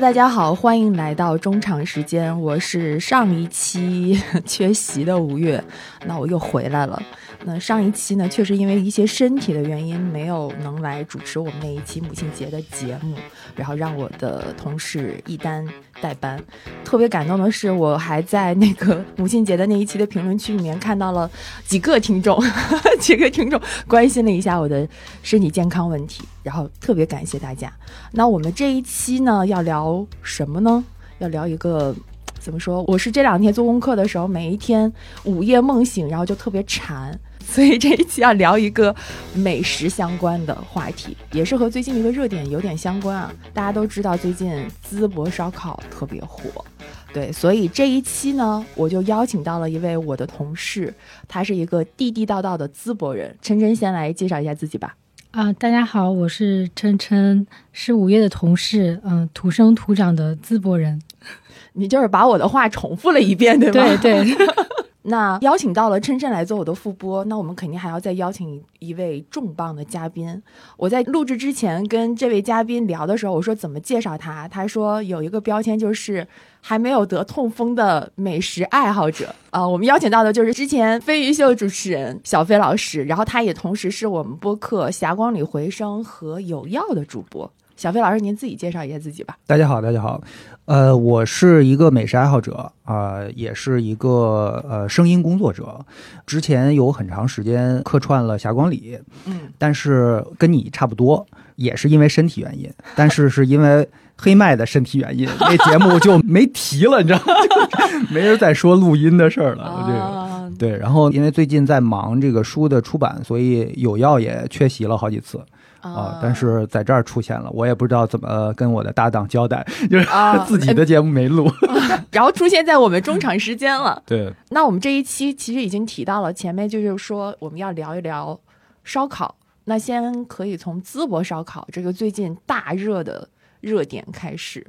大家好，欢迎来到中场时间，我是上一期 缺席的吴越，那我又回来了。那上一期呢，确实因为一些身体的原因，没有能来主持我们那一期母亲节的节目，然后让我的同事一丹代班。特别感动的是，我还在那个 母亲节的那一期的评论区里面看到了几个听众，几个听众关心了一下我的身体健康问题，然后特别感谢大家。那我们这一期呢，要聊什么呢？要聊一个。怎么说？我是这两天做功课的时候，每一天午夜梦醒，然后就特别馋，所以这一期要聊一个美食相关的话题，也是和最近的一个热点有点相关啊。大家都知道最近淄博烧烤特别火，对，所以这一期呢，我就邀请到了一位我的同事，他是一个地地道道的淄博人。琛琛先来介绍一下自己吧。啊，大家好，我是琛琛，是五月的同事，嗯，土生土长的淄博人。你就是把我的话重复了一遍，对吧？对对。那邀请到了琛琛来做我的副播，那我们肯定还要再邀请一位重磅的嘉宾。我在录制之前跟这位嘉宾聊的时候，我说怎么介绍他？他说有一个标签就是还没有得痛风的美食爱好者啊。我们邀请到的就是之前飞鱼秀主持人小飞老师，然后他也同时是我们播客《霞光里回声》和有药的主播。小飞老师，您自己介绍一下自己吧。大家好，大家好，呃，我是一个美食爱好者啊，也是一个呃声音工作者。之前有很长时间客串了霞光里，嗯，但是跟你差不多，也是因为身体原因，但是是因为黑麦的身体原因，那节目就没提了，你知道吗？没人再说录音的事儿了。这个对，然后因为最近在忙这个书的出版，所以有药也缺席了好几次。啊！但是在这儿出现了，我也不知道怎么跟我的搭档交代，就是 自己的节目没录，然后出现在我们中场时间了。对，那我们这一期其实已经提到了，前面就是说我们要聊一聊烧烤。那先可以从淄博烧烤这个最近大热的热点开始，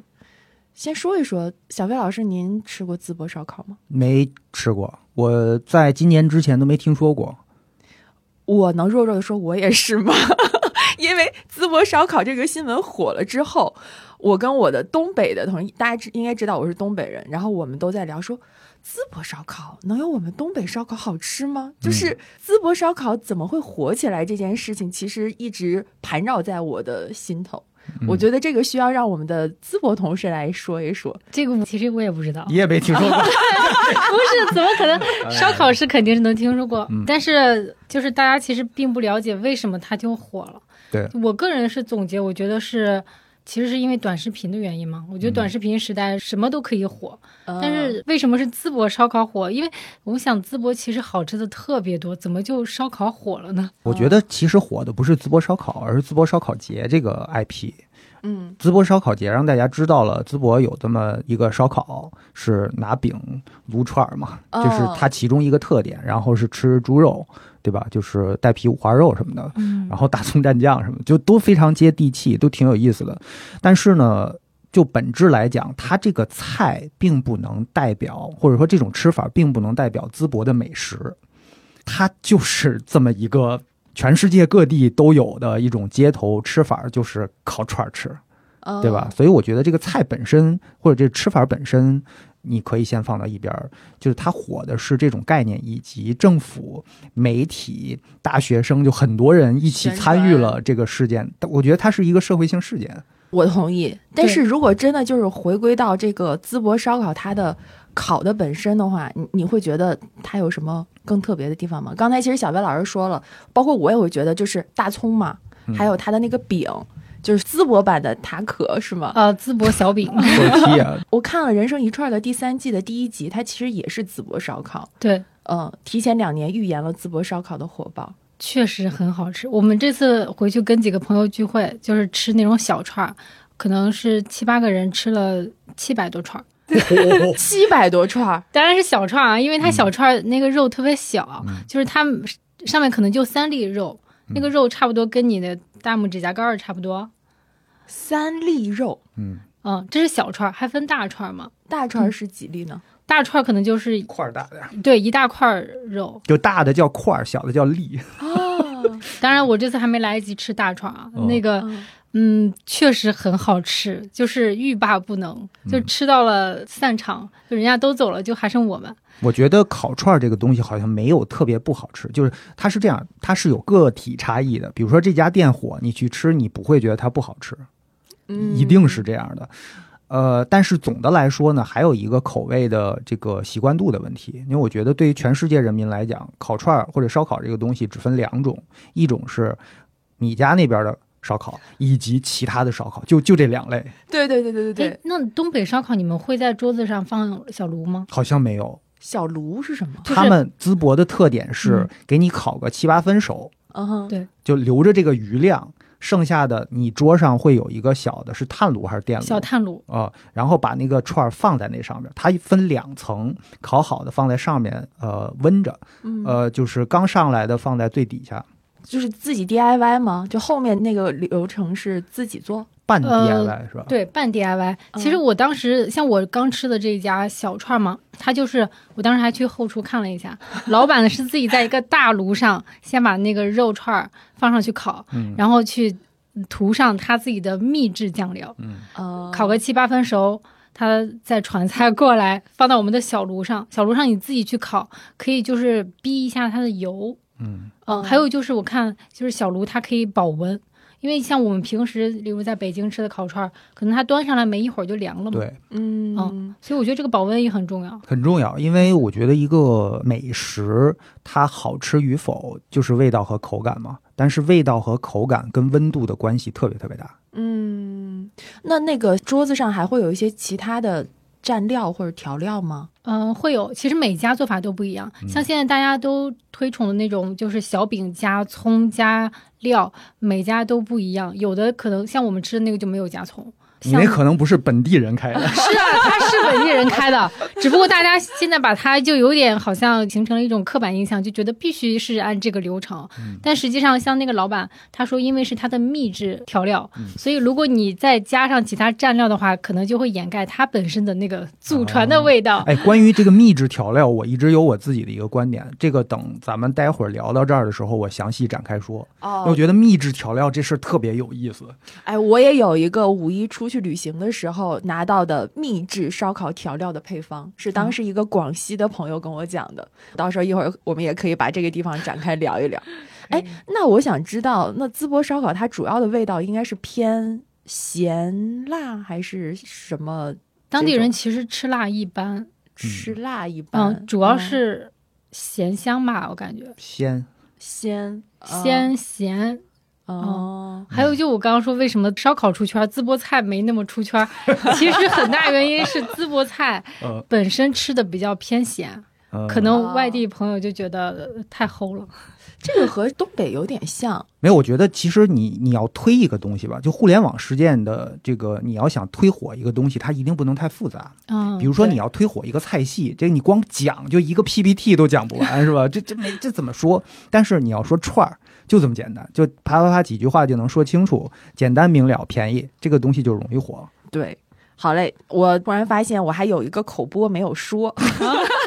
先说一说。小飞老师，您吃过淄博烧烤吗？没吃过，我在今年之前都没听说过。我能弱弱的说，我也是吗？因为淄博烧烤这个新闻火了之后，我跟我的东北的同事，大家知应该知道我是东北人，然后我们都在聊说，淄博烧烤能有我们东北烧烤好吃吗？就是淄博烧烤怎么会火起来这件事情，其实一直盘绕在我的心头。我觉得这个需要让我们的淄博同事来说一说。这个其实我也不知道，你也没听说过。不是，怎么可能？烧烤是肯定是能听说过，但是就是大家其实并不了解为什么它就火了。对我个人是总结，我觉得是，其实是因为短视频的原因嘛。我觉得短视频时代什么都可以火，但是为什么是淄博烧烤火？因为我想淄博其实好吃的特别多，怎么就烧烤火了呢？我觉得其实火的不是淄博烧烤，而是淄博烧烤节这个 IP。嗯，淄博烧烤节让大家知道了淄博有这么一个烧烤，是拿饼撸串嘛，就是它其中一个特点。然后是吃猪肉。对吧？就是带皮五花肉什么的，然后大葱蘸酱什么，就都非常接地气，都挺有意思的。但是呢，就本质来讲，它这个菜并不能代表，或者说这种吃法并不能代表淄博的美食。它就是这么一个全世界各地都有的一种街头吃法，就是烤串吃，对吧？所以我觉得这个菜本身或者这吃法本身。你可以先放到一边儿，就是它火的是这种概念，以及政府、媒体、大学生，就很多人一起参与了这个事件。我觉得它是一个社会性事件。我同意。但是如果真的就是回归到这个淄博烧烤，它的烤的本身的话，你你会觉得它有什么更特别的地方吗？刚才其实小白老师说了，包括我也会觉得，就是大葱嘛，还有它的那个饼。就是淄博版的塔可是吗？呃，淄博小饼。我看了《人生一串》的第三季的第一集，它其实也是淄博烧烤。对，嗯，提前两年预言了淄博烧烤的火爆，确实很好吃。我们这次回去跟几个朋友聚会，就是吃那种小串，可能是七八个人吃了七百多串，七百多串，当然是小串啊，因为它小串那个肉特别小，就是它上面可能就三粒肉，那个肉差不多跟你的。大拇指甲盖儿差不多，三粒肉，嗯。嗯，这是小串，还分大串吗？大串是几粒呢？大串可能就是一块大的，对，一大块肉，就大的叫块儿，小的叫粒。哦，当然我这次还没来得及吃大串啊，那个嗯，确实很好吃，就是欲罢不能，就吃到了散场，就人家都走了，就还剩我们。我觉得烤串这个东西好像没有特别不好吃，就是它是这样，它是有个体差异的。比如说这家店火，你去吃，你不会觉得它不好吃，一定是这样的。呃，但是总的来说呢，还有一个口味的这个习惯度的问题。因为我觉得对于全世界人民来讲，烤串或者烧烤这个东西只分两种，一种是你家那边的。烧烤以及其他的烧烤，就就这两类。对对对对对对。那东北烧烤你们会在桌子上放小炉吗？好像没有。小炉是什么？他们淄博的特点是给你烤个七八分熟，嗯哼，对，就留着这个余量，剩下的你桌上会有一个小的，是炭炉还是电炉？小炭炉啊，然后把那个串放在那上面，它分两层，烤好的放在上面，呃，温着，呃，就是刚上来的放在最底下。就是自己 DIY 吗？就后面那个流程是自己做，半 DIY 是吧？对，半 DIY。其实我当时像我刚吃的这家小串嘛，他就是我当时还去后厨看了一下，老板呢是自己在一个大炉上先把那个肉串放上去烤，然后去涂上他自己的秘制酱料，嗯，烤个七八分熟，他再传菜过来放到我们的小炉上，小炉上你自己去烤，可以就是逼一下它的油。嗯嗯，还有就是我看就是小炉它可以保温，因为像我们平时例如在北京吃的烤串，可能它端上来没一会儿就凉了嘛。对，嗯嗯，所以我觉得这个保温也很重要。很重要，因为我觉得一个美食它好吃与否就是味道和口感嘛，但是味道和口感跟温度的关系特别特别大。嗯，那那个桌子上还会有一些其他的。蘸料或者调料吗？嗯，会有。其实每家做法都不一样。像现在大家都推崇的那种，就是小饼加葱加料，每家都不一样。有的可能像我们吃的那个就没有加葱。你那可能不是本地人开的，是啊，他是本地人开的，只不过大家现在把它就有点好像形成了一种刻板印象，就觉得必须是按这个流程。但实际上，像那个老板他说，因为是他的秘制调料，所以如果你再加上其他蘸料的话，可能就会掩盖它本身的那个祖传的味道。哎，关于这个秘制调料，我一直有我自己的一个观点，这个等咱们待会儿聊到这儿的时候，我详细展开说。哦，我觉得秘制调料这事儿特别有意思。哎，我也有一个五一出。去旅行的时候拿到的秘制烧烤调料的配方，是当时一个广西的朋友跟我讲的。到时候一会儿我们也可以把这个地方展开聊一聊。哎，那我想知道，那淄博烧烤它主要的味道应该是偏咸辣还是什么？当地人其实吃辣一般，吃辣一般，嗯，主要是咸香吧，我感觉鲜鲜鲜咸。哦，还有就我刚刚说，为什么烧烤出圈，淄博菜没那么出圈？其实很大原因是淄博菜 本身吃的比较偏咸，可能外地朋友就觉得太齁了。这个和东北有点像。没有，我觉得其实你你要推一个东西吧，就互联网实践的这个，你要想推火一个东西，它一定不能太复杂。嗯，比如说你要推火一个菜系，这你光讲就一个 PPT 都讲不完，是吧？这这没这怎么说？但是你要说串儿。就这么简单，就啪啪啪几句话就能说清楚，简单明了，便宜，这个东西就容易火。对，好嘞，我突然发现我还有一个口播没有说。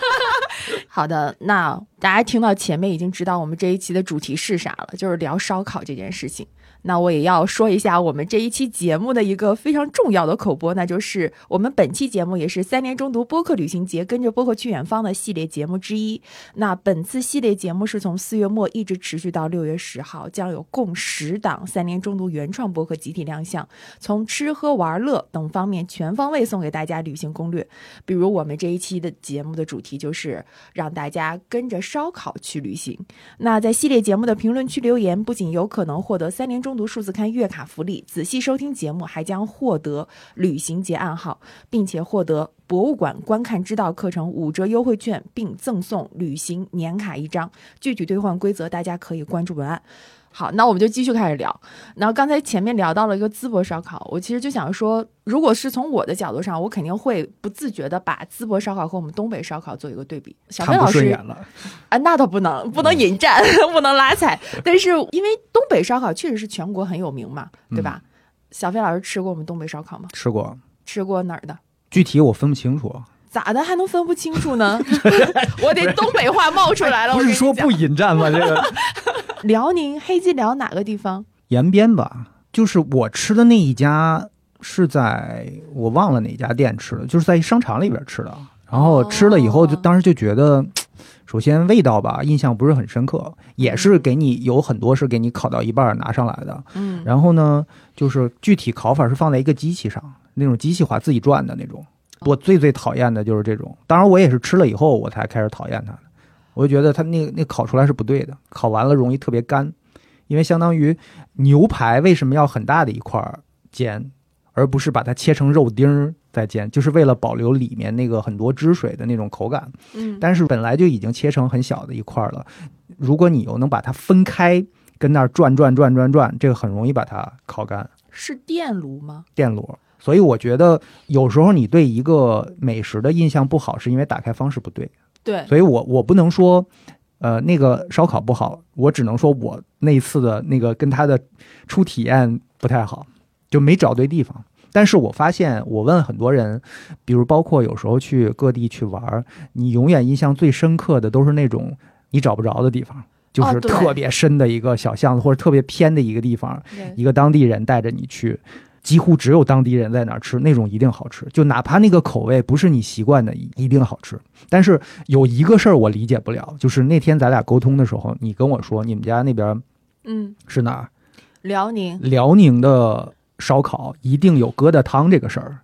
好的，那大家听到前面已经知道我们这一期的主题是啥了，就是聊烧烤这件事情。那我也要说一下我们这一期节目的一个非常重要的口播，那就是我们本期节目也是三年中读播客旅行节跟着播客去远方的系列节目之一。那本次系列节目是从四月末一直持续到六月十号，将有共十档三年中读原创播客集体亮相，从吃喝玩乐等方面全方位送给大家旅行攻略。比如我们这一期的节目的主题就是让大家跟着烧烤去旅行。那在系列节目的评论区留言，不仅有可能获得三年中。读数字刊月卡福利，仔细收听节目还将获得旅行节暗号，并且获得博物馆观看知道课程五折优惠券，并赠送旅行年卡一张。具体兑换规则大家可以关注文案。好，那我们就继续开始聊。然后刚才前面聊到了一个淄博烧烤，我其实就想说，如果是从我的角度上，我肯定会不自觉的把淄博烧烤和我们东北烧烤做一个对比。小飞老师啊，那倒不能，不能引战，不能拉踩。但是因为东北烧烤确实是全国很有名嘛，对吧？小飞老师吃过我们东北烧烤吗？吃过，吃过哪儿的？具体我分不清楚。咋的还能分不清楚呢？我得东北话冒出来了。不是说不引战吗？这个。辽宁黑吉辽哪个地方？延边吧。就是我吃的那一家是在我忘了哪家店吃的，就是在商场里边吃的。然后吃了以后，就当时就觉得，首先味道吧，印象不是很深刻，也是给你有很多是给你烤到一半拿上来的。嗯，然后呢，就是具体烤法是放在一个机器上，那种机器化自己转的那种。我最最讨厌的就是这种，当然我也是吃了以后我才开始讨厌它的。我就觉得它那那烤出来是不对的，烤完了容易特别干，因为相当于牛排为什么要很大的一块煎，而不是把它切成肉丁儿再煎，就是为了保留里面那个很多汁水的那种口感。嗯，但是本来就已经切成很小的一块了，如果你又能把它分开，跟那儿转转转转转，这个很容易把它烤干。是电炉吗？电炉。所以我觉得有时候你对一个美食的印象不好，是因为打开方式不对。对，所以我我不能说，呃，那个烧烤不好，我只能说我那次的那个跟他的初体验不太好，就没找对地方。但是我发现，我问很多人，比如包括有时候去各地去玩，你永远印象最深刻的都是那种你找不着的地方，就是特别深的一个小巷子或者特别偏的一个地方，一个当地人带着你去。几乎只有当地人在那儿吃，那种一定好吃。就哪怕那个口味不是你习惯的，一定好吃。但是有一个事儿我理解不了，就是那天咱俩沟通的时候，你跟我说你们家那边，嗯，是哪儿？辽宁。辽宁的烧烤一定有疙瘩汤这个事儿。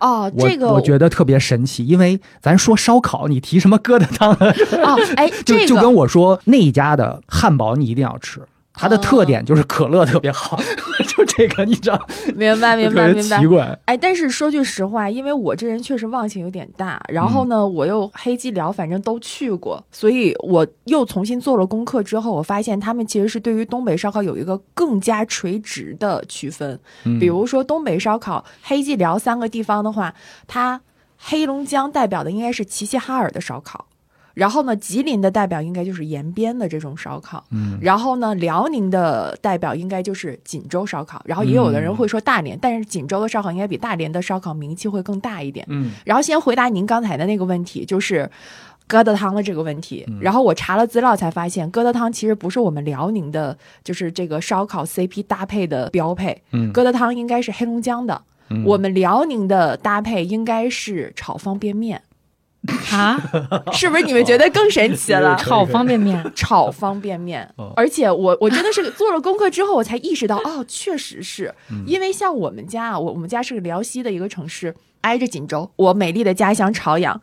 哦，这个我觉得特别神奇，因为咱说烧烤，你提什么疙瘩汤？哦，哎，就就跟我说那家的汉堡你一定要吃。它的特点就是可乐特别好，就这个你知道？明白明白明白。奇怪，哎，但是说句实话，因为我这人确实忘性有点大，然后呢，我又黑吉辽反正都去过，所以我又重新做了功课之后，我发现他们其实是对于东北烧烤有一个更加垂直的区分。比如说东北烧烤黑吉辽三个地方的话，它黑龙江代表的应该是齐齐哈尔的烧烤。然后呢，吉林的代表应该就是延边的这种烧烤，嗯，然后呢，辽宁的代表应该就是锦州烧烤，然后也有的人会说大连，但是锦州的烧烤应该比大连的烧烤名气会更大一点，嗯。然后先回答您刚才的那个问题，就是疙瘩汤的这个问题。然后我查了资料才发现，疙瘩汤其实不是我们辽宁的，就是这个烧烤 CP 搭配的标配，嗯，疙瘩汤应该是黑龙江的，我们辽宁的搭配应该是炒方便面。啊，是不是你们觉得更神奇了？炒方便面，炒方便面，而且我我真的是做了功课之后，我才意识到，哦，确实是。因为像我们家啊，我我们家是个辽西的一个城市，挨着锦州，我美丽的家乡朝阳。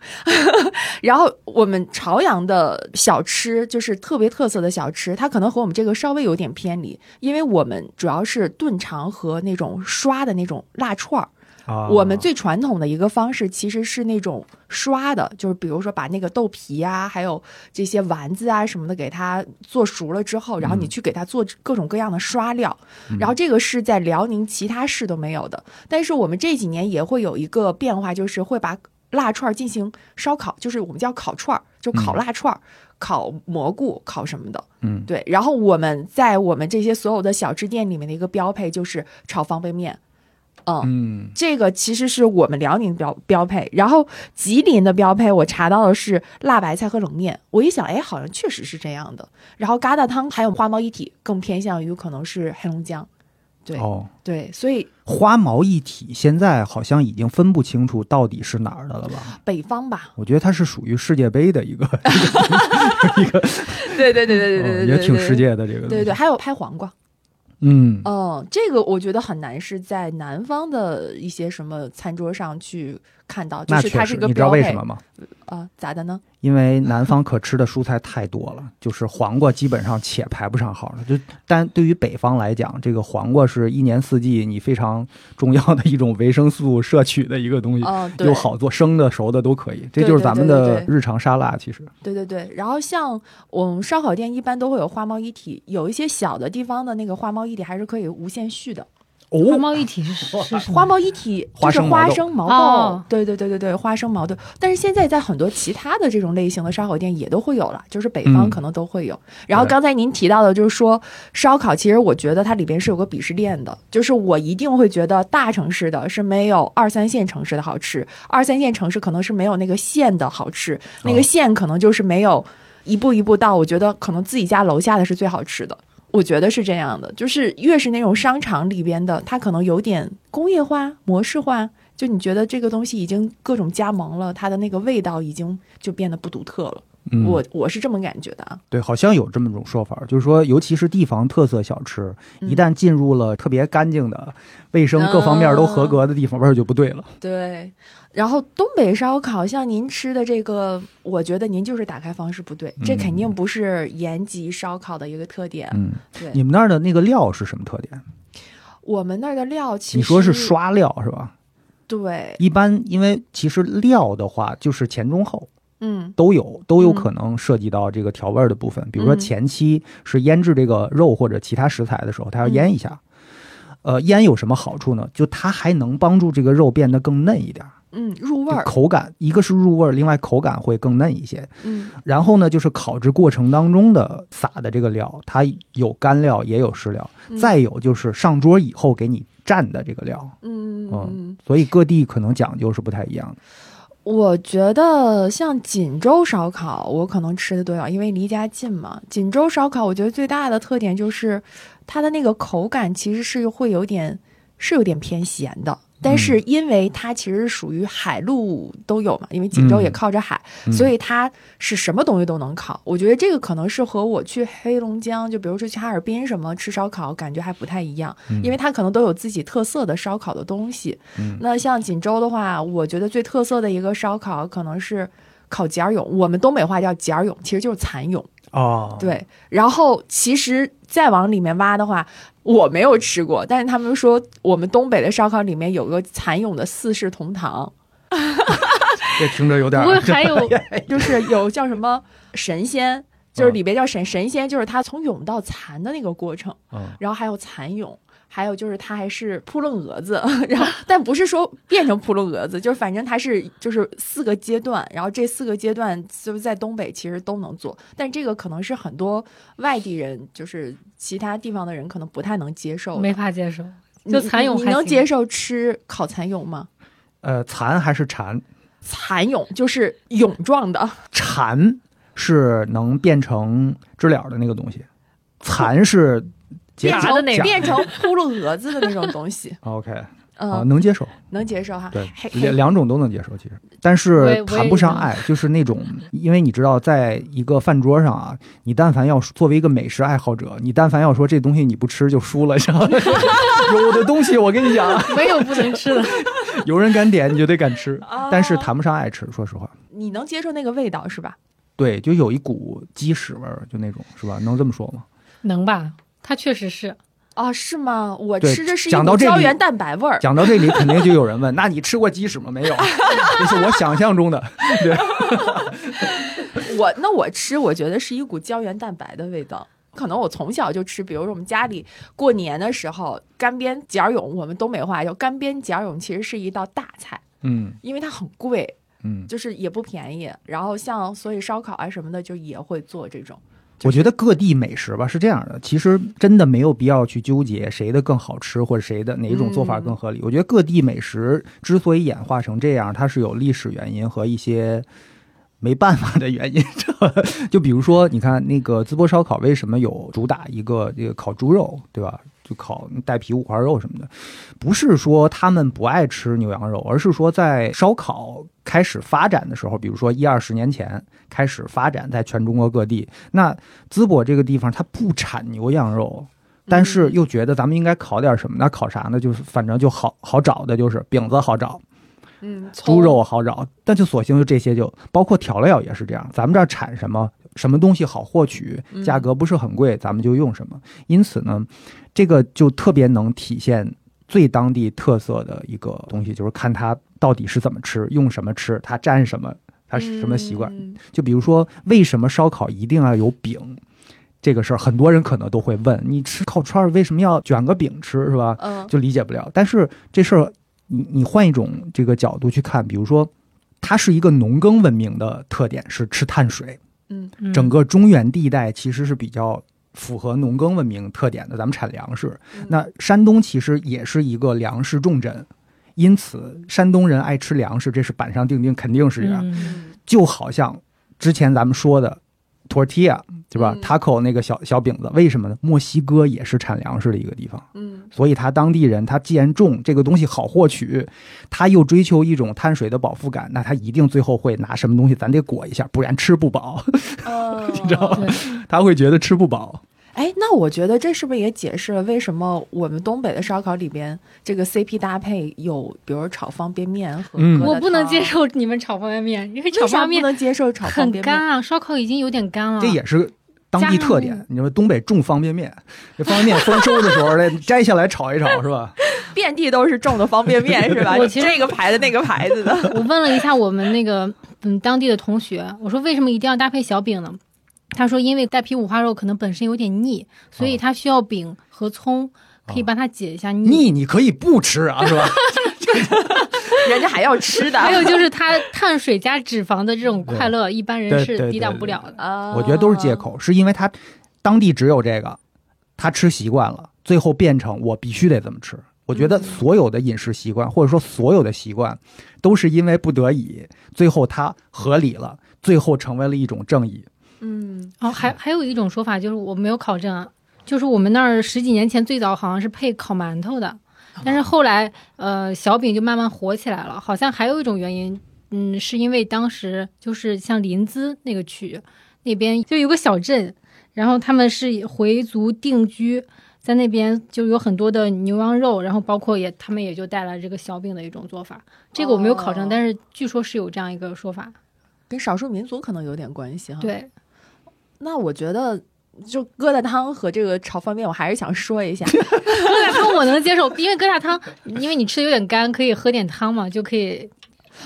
然后我们朝阳的小吃就是特别特色的小吃，它可能和我们这个稍微有点偏离，因为我们主要是炖肠和那种刷的那种辣串儿。我们最传统的一个方式其实是那种刷的，就是比如说把那个豆皮啊，还有这些丸子啊什么的给它做熟了之后，然后你去给它做各种各样的刷料，然后这个是在辽宁其他市都没有的。但是我们这几年也会有一个变化，就是会把腊串进行烧烤，就是我们叫烤串儿，就烤腊串儿、烤蘑菇、烤什么的。嗯，对。然后我们在我们这些所有的小吃店里面的一个标配就是炒方便面。嗯，这个其实是我们辽宁标标配，然后吉林的标配我查到的是辣白菜和冷面。我一想，哎，好像确实是这样的。然后疙瘩汤还有花毛一体，更偏向于可能是黑龙江。对，哦，对，所以花毛一体现在好像已经分不清楚到底是哪儿的了吧？北方吧？我觉得它是属于世界杯的一个 一个，对对对对对对对，也挺世界的这个。对对，还有拍黄瓜。嗯。哦，这个我觉得很难是在南方的一些什么餐桌上去看到，就是它是个你知道为什么吗？啊，咋的呢？因为南方可吃的蔬菜太多了，就是黄瓜基本上且排不上号了。就但对于北方来讲，这个黄瓜是一年四季你非常 重要的一种维生素摄取的一个东西，又好做，生的熟的都可以。这就是咱们的日常沙拉，其实。对对对，然后像我们烧烤店一般都会有花猫一体，有一些小的地方的那个花猫一体还是可以无限续的。花猫一体是是花猫一体就是花生毛豆，对对对对对，花生毛豆。但是现在在很多其他的这种类型的烧烤店也都会有了，就是北方可能都会有。然后刚才您提到的，就是说烧烤，其实我觉得它里边是有个鄙视链的，就是我一定会觉得大城市的是没有二三线城市的好吃，二三线城市可能是没有那个县的好吃，那个县可能就是没有一步一步到，我觉得可能自己家楼下的是最好吃的。我觉得是这样的，就是越是那种商场里边的，它可能有点工业化、模式化，就你觉得这个东西已经各种加盟了，它的那个味道已经就变得不独特了。嗯我我是这么感觉的啊。对，好像有这么种说法，就是说，尤其是地方特色小吃，一旦进入了特别干净的、卫生各方面都合格的地方，味儿就不对了。对，然后东北烧烤，像您吃的这个，我觉得您就是打开方式不对，这肯定不是延吉烧烤的一个特点。嗯，对，你们那儿的那个料是什么特点？我们那儿的料其实你说是刷料是吧？对，一般因为其实料的话，就是前中后嗯都有，都有可能涉及到这个调味儿的部分。比如说嗯前期是腌制这个肉或者其他食材的时候，它要腌一下。呃，腌有什么好处呢？就它还能帮助这个肉变得更嫩一点儿，嗯，入味儿，口感一个是入味儿，另外口感会更嫩一些。嗯然后呢，就是烤制过程当中的撒的这个料，它有干料也有湿料，嗯再有就是上桌以后给你蘸的这个料，嗯嗯嗯，所以各地可能讲究是不太一样的。我觉得像锦州烧烤，我可能吃的多点，因为离家近嘛。锦州烧烤，我觉得最大的特点就是它的那个口感其实是会有点是有点偏咸的，但是因为它其实属于海陆都有嘛，因为锦州也嗯靠着海，嗯所以它是什么东西都能烤。我觉得这个可能是和我去黑龙江，就比如说去哈尔滨什么吃烧烤，感觉还不太一样，嗯因为它可能都有自己特色的烧烤的东西。嗯那像锦州的话，我觉得最特色的一个烧烤可能是烤剪儿蛹，我们东北话叫剪儿蛹，其实就是蚕蛹。哦，对，然后其实再往里面挖的话，我没有吃过，但是他们说我们东北的烧烤里面有个蚕蛹的四世同堂，这听着有点儿不过还有 就是 有叫什么神仙，嗯就是里边叫神神仙，就是它从蛹到蚕的那个过程，嗯。然后还有蚕蛹。还有就是它还是扑棱蛾子，然后但不是说变成扑棱蛾子，就是反正它是就是四个阶段，然后这四个阶段就是在东北其实都能做，但这个可能是很多外地人，就是其他地方的人可能不太能接受。没法接受。就蚕蛹你还能接受吃烤蚕蛹吗？呃，蚕还是蝉？蚕蛹就是蛹状的，蝉是能变成知了的那个东西，蚕是结变成那个变成扑棱蛾子的那种东西，OK 嗯，啊，能接受。能接受哈。对，两两种都能接受，其实，但是谈不上爱，就是那种，因为你知道，在一个饭桌上啊，你但凡要作为一个美食爱好者，你但凡要说这东西你不吃就输了，知道吗？有的东西我跟你讲，没有不能吃的。有人敢点你就得敢吃，哦但是谈不上爱吃，说实话。你能接受那个味道是吧？对，就有一股鸡屎味儿，就那种，是吧？能这么说吗？能吧？它确实是，啊，是吗？我吃的是一讲到胶原蛋白味儿。讲到这里，肯定就有人问：那你吃过鸡屎吗？没有，这是我想象中的。对，我那我吃，我觉得是一股胶原蛋白的味道。可能我从小就吃，比如说我们家里过年的时候，干煸剪儿蛹，我们东北话叫干煸剪儿蛹，其实是一道大菜，嗯因为它很贵，嗯，就是也不便宜。然后像所以烧烤啊什么的，就也会做这种。我觉得各地美食吧是这样的，其实真的没有必要去纠结谁的更好吃，或者谁的哪一种做法更合理。我觉得各地美食之所以演化成这样，它是有历史原因和一些没办法的原因。就比如说，你看那个淄博烧烤为什么有主打一个这个烤猪肉，对吧？就烤带皮五花肉什么的，不是说他们不爱吃牛羊肉，而是说在烧烤开始发展的时候，比如说一二十年前开始发展在全中国各地，那淄博这个地方它不产牛羊肉，但是又觉得咱们应该烤点什么？那烤啥呢？就是反正就好好找的，就是饼子好找，嗯，猪肉好找，但就索性就这些就包括调料也是这样。咱们这儿产什么什么东西好获取，嗯价格不是很贵，咱们就用什么。因此呢，这个就特别能体现最当地特色的一个东西，就是看它到底是怎么吃，用什么吃，它蘸什么，它是什么习惯。嗯就比如说，为什么烧烤一定要有饼？这个事儿，很多人可能都会问：你吃烤串儿为什么要卷个饼吃，是吧？嗯就理解不了。但是这事儿，你你换一种这个角度去看，比如说，它是一个农耕文明的特点是吃碳水，嗯嗯整个中原地带其实是比较符合农耕文明特点的，咱们产粮食。嗯那山东其实也是一个粮食重镇，因此山东人爱吃粮食，这是板上钉钉，肯定是这样。就好像之前咱们说的 tortilla，对吧？taco 那个小小饼子，为什么呢？墨西哥也是产粮食的一个地方，嗯，所以他当地人他既然种这个东西好获取，他又追求一种碳水的饱腹感，那他一定最后会拿什么东西咱得裹一下，不然吃不饱，你知道吗？他会觉得吃不饱。哎，那我觉得这是不是也解释了为什么我们东北的烧烤里边这个 CP 搭配有，比如炒方便面和我不能接受你们炒方便面，因为炒方便面不能接受炒方便面很干啊，烧烤已经有点干了。这也是。当地特点，你说东北种方便面，这方便面丰收的时候，得摘下来炒一炒，是吧？遍地都是种的方便面，是吧？我其实这个牌子那个牌子的。我问了一下我们那个嗯当地的同学，我说为什么一定要搭配小饼呢？他说因为带皮五花肉可能本身有点腻，所以他需要饼和葱可以帮他解一下腻。腻你可以不吃啊，是吧？人家还要吃的，还有就是他碳水加脂肪的这种快乐，一般人是抵挡不了的。我觉得都是借口，是因为他当地只有这个，他吃习惯了，最后变成我必须得这么吃。我觉得所有的饮食习惯，或者说所有的习惯，都是因为不得已，最后它合理了，最后成为了一种正义。嗯，哦，还还有一种说法就是我没有考证啊，就是我们那儿十几年前最早好像是配烤馒头的。但是后来，呃，小饼就慢慢火起来了。好像还有一种原因，嗯，是因为当时就是像临淄那个区那边就有个小镇，然后他们是回族定居在那边，就有很多的牛羊肉，然后包括也他们也就带来这个小饼的一种做法。这个我没有考证，但是据说是有这样一个说法，跟少数民族可能有点关系哈。对，那我觉得。就疙瘩汤和这个炒方便面，我还是想说一下。疙瘩汤我能接受，因为疙瘩汤，因为你吃的有点干，可以喝点汤嘛，就可以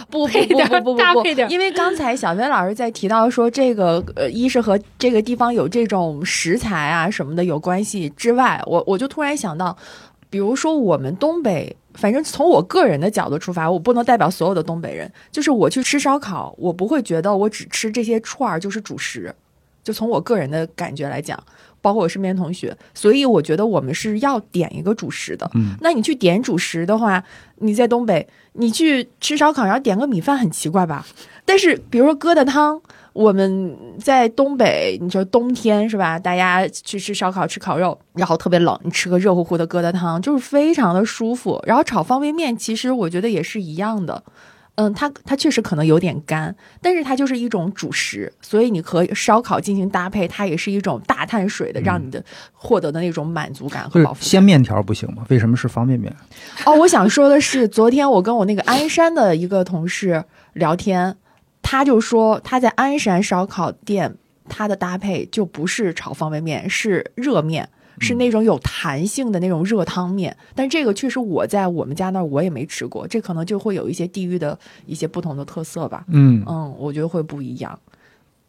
不不不不不搭配点。因为刚才小飞老师在提到说这个呃，一是和这个地方有这种食材啊什么的有关系之外，我我就突然想到，比如说我们东北，反正从我个人的角度出发，我不能代表所有的东北人，就是我去吃烧烤，我不会觉得我只吃这些串儿就是主食。就从我个人的感觉来讲，包括我身边同学，所以我觉得我们是要点一个主食的。嗯，那你去点主食的话，你在东北，你去吃烧烤，然后点个米饭，很奇怪吧？但是比如说疙瘩汤，我们在东北，你说冬天是吧？大家去吃烧烤、吃烤肉，然后特别冷，你吃个热乎乎的疙瘩汤，就是非常的舒服。然后炒方便面，其实我觉得也是一样的。嗯，它它确实可能有点干，但是它就是一种主食，所以你和烧烤进行搭配，它也是一种大碳水的，让你的获得的那种满足感和饱腹感。鲜面条不行吗？为什么是方便面？哦，我想说的是，昨天我跟我那个鞍山的一个同事聊天，他就说他在鞍山烧烤店，他的搭配就不是炒方便面，是热面。是那种有弹性的那种热汤面，但这个确实我在我们家那儿我也没吃过，这可能就会有一些地域的一些不同的特色吧。嗯嗯，我觉得会不一样。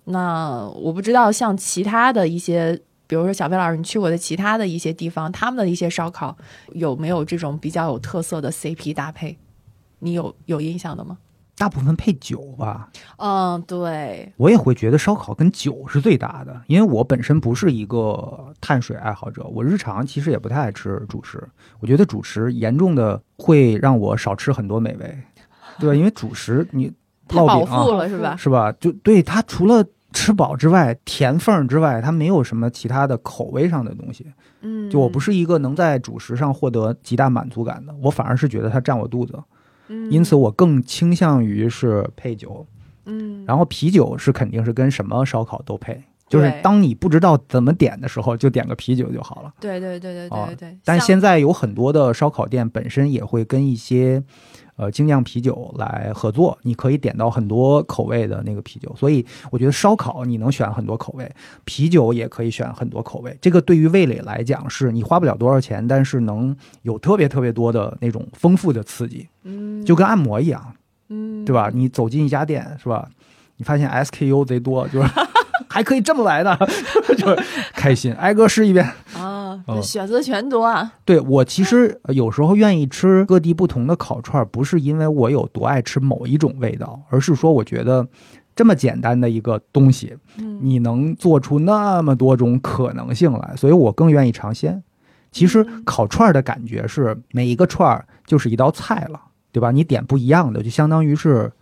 那我不知道像其他的一些，比如说小飞老师你去过的其他的一些地方，他们的一些烧烤有没有这种比较有特色的 CP 搭配？你有有印象的吗？大部分配酒吧，嗯，对，我也会觉得烧烤跟酒是最搭的，因为我本身不是一个碳水爱好者，我日常其实也不太爱吃主食，我觉得主食严重的会让我少吃很多美味，对吧？因为主食你烙饼饱腹了是吧？是吧？就对它除了吃饱之外，甜缝之外，它没有什么其他的口味上的东西，嗯，就我不是一个能在主食上获得极大满足感的，我反而是觉得它占我肚子。因此，我更倾向于是配酒，嗯，然后啤酒是肯定是跟什么烧烤都配，就是当你不知道怎么点的时候，就点个啤酒就好了。对对对对对对。但现在有很多的烧烤店本身也会跟一些。呃，精酿啤酒来合作，你可以点到很多口味的那个啤酒，所以我觉得烧烤你能选很多口味，啤酒也可以选很多口味。这个对于味蕾来讲，是你花不了多少钱，但是能有特别特别多的那种丰富的刺激，嗯，就跟按摩一样，嗯，对吧？你走进一家店，是吧？你发现 SKU 贼多，就是。还可以这么来的，就开心。挨个试一遍啊，选择权多啊。对我其实有时候愿意吃各地不同的烤串，不是因为我有多爱吃某一种味道，而是说我觉得这么简单的一个东西，你能做出那么多种可能性来，所以我更愿意尝鲜。其实烤串的感觉是每一个串儿就是一道菜了，对吧？你点不一样的，就相当于是。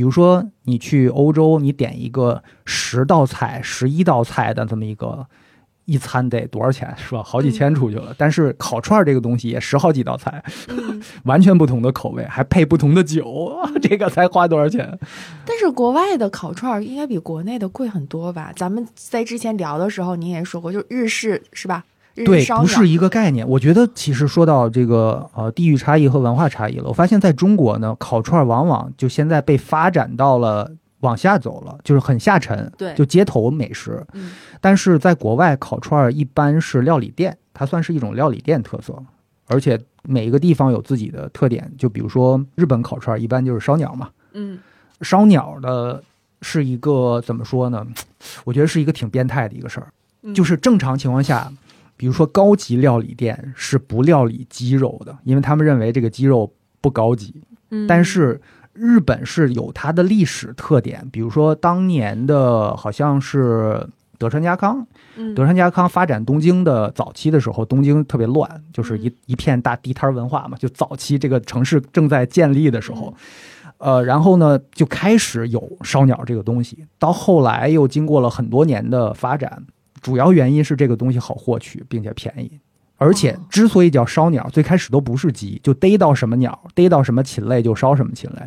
比比如说你去欧洲，你点一个十道菜、十一道菜的这么一个。一餐得多少钱是吧？好几千出去了。但是烤串这个东西也十好几道菜，完全不同的口味，还配不同的酒，这个才花多少钱？但是国外的烤串应该比国内的贵很多吧？咱们在之前聊的时候，您也说过，就日式是吧？对，不是一个概念。我觉得其实说到这个呃地域差异和文化差异了，我发现在中国呢，烤串往往就现在被发展到了。往下走了，就是很下沉，对，就街头美食。嗯，但是在国外烤串儿一般是料理店，它算是一种料理店特色，而且每一个地方有自己的特点。就比如说日本烤串儿一般就是烧鸟嘛，嗯，烧鸟的是一个怎么说呢？我觉得是一个挺变态的一个事儿。就是正常情况下，比如说高级料理店是不料理鸡肉的，因为他们认为这个鸡肉不高级。嗯，但是。日本是有它的历史特点，比如说当年的好像是德川家康，德川家康发展东京的早期的时候，东京特别乱，就是一一片大地摊文化嘛，就早期这个城市正在建立的时候，呃，然后呢就开始有烧鸟这个东西，到后来又经过了很多年的发展，主要原因是这个东西好获取并且便宜。而且，之所以叫烧鸟，最开始都不是鸡，就逮到什么鸟，逮到什么禽类就烧什么禽类。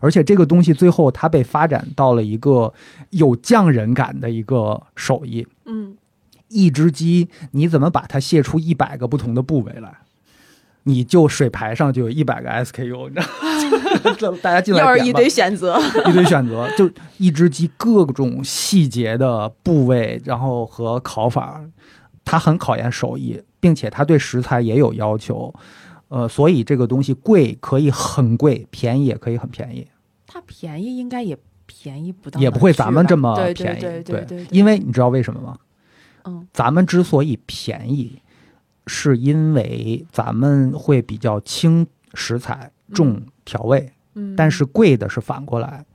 而且这个东西最后它被发展到了一个有匠人感的一个手艺。嗯，一只鸡你怎么把它卸出一百个不同的部位来？你就水牌上就有一百个 SKU，你知道？大家进来又是一堆选择，一堆选择，就一只鸡各种细节的部位，然后和烤法，它很考验手艺。并且它对食材也有要求，呃，所以这个东西贵可以很贵，便宜也可以很便宜。它便宜应该也便宜不到，也不会咱们这么便宜。对对对，因为你知道为什么吗？嗯，咱们之所以便宜，是因为咱们会比较轻食材，重调味。嗯，但是贵的是反过来，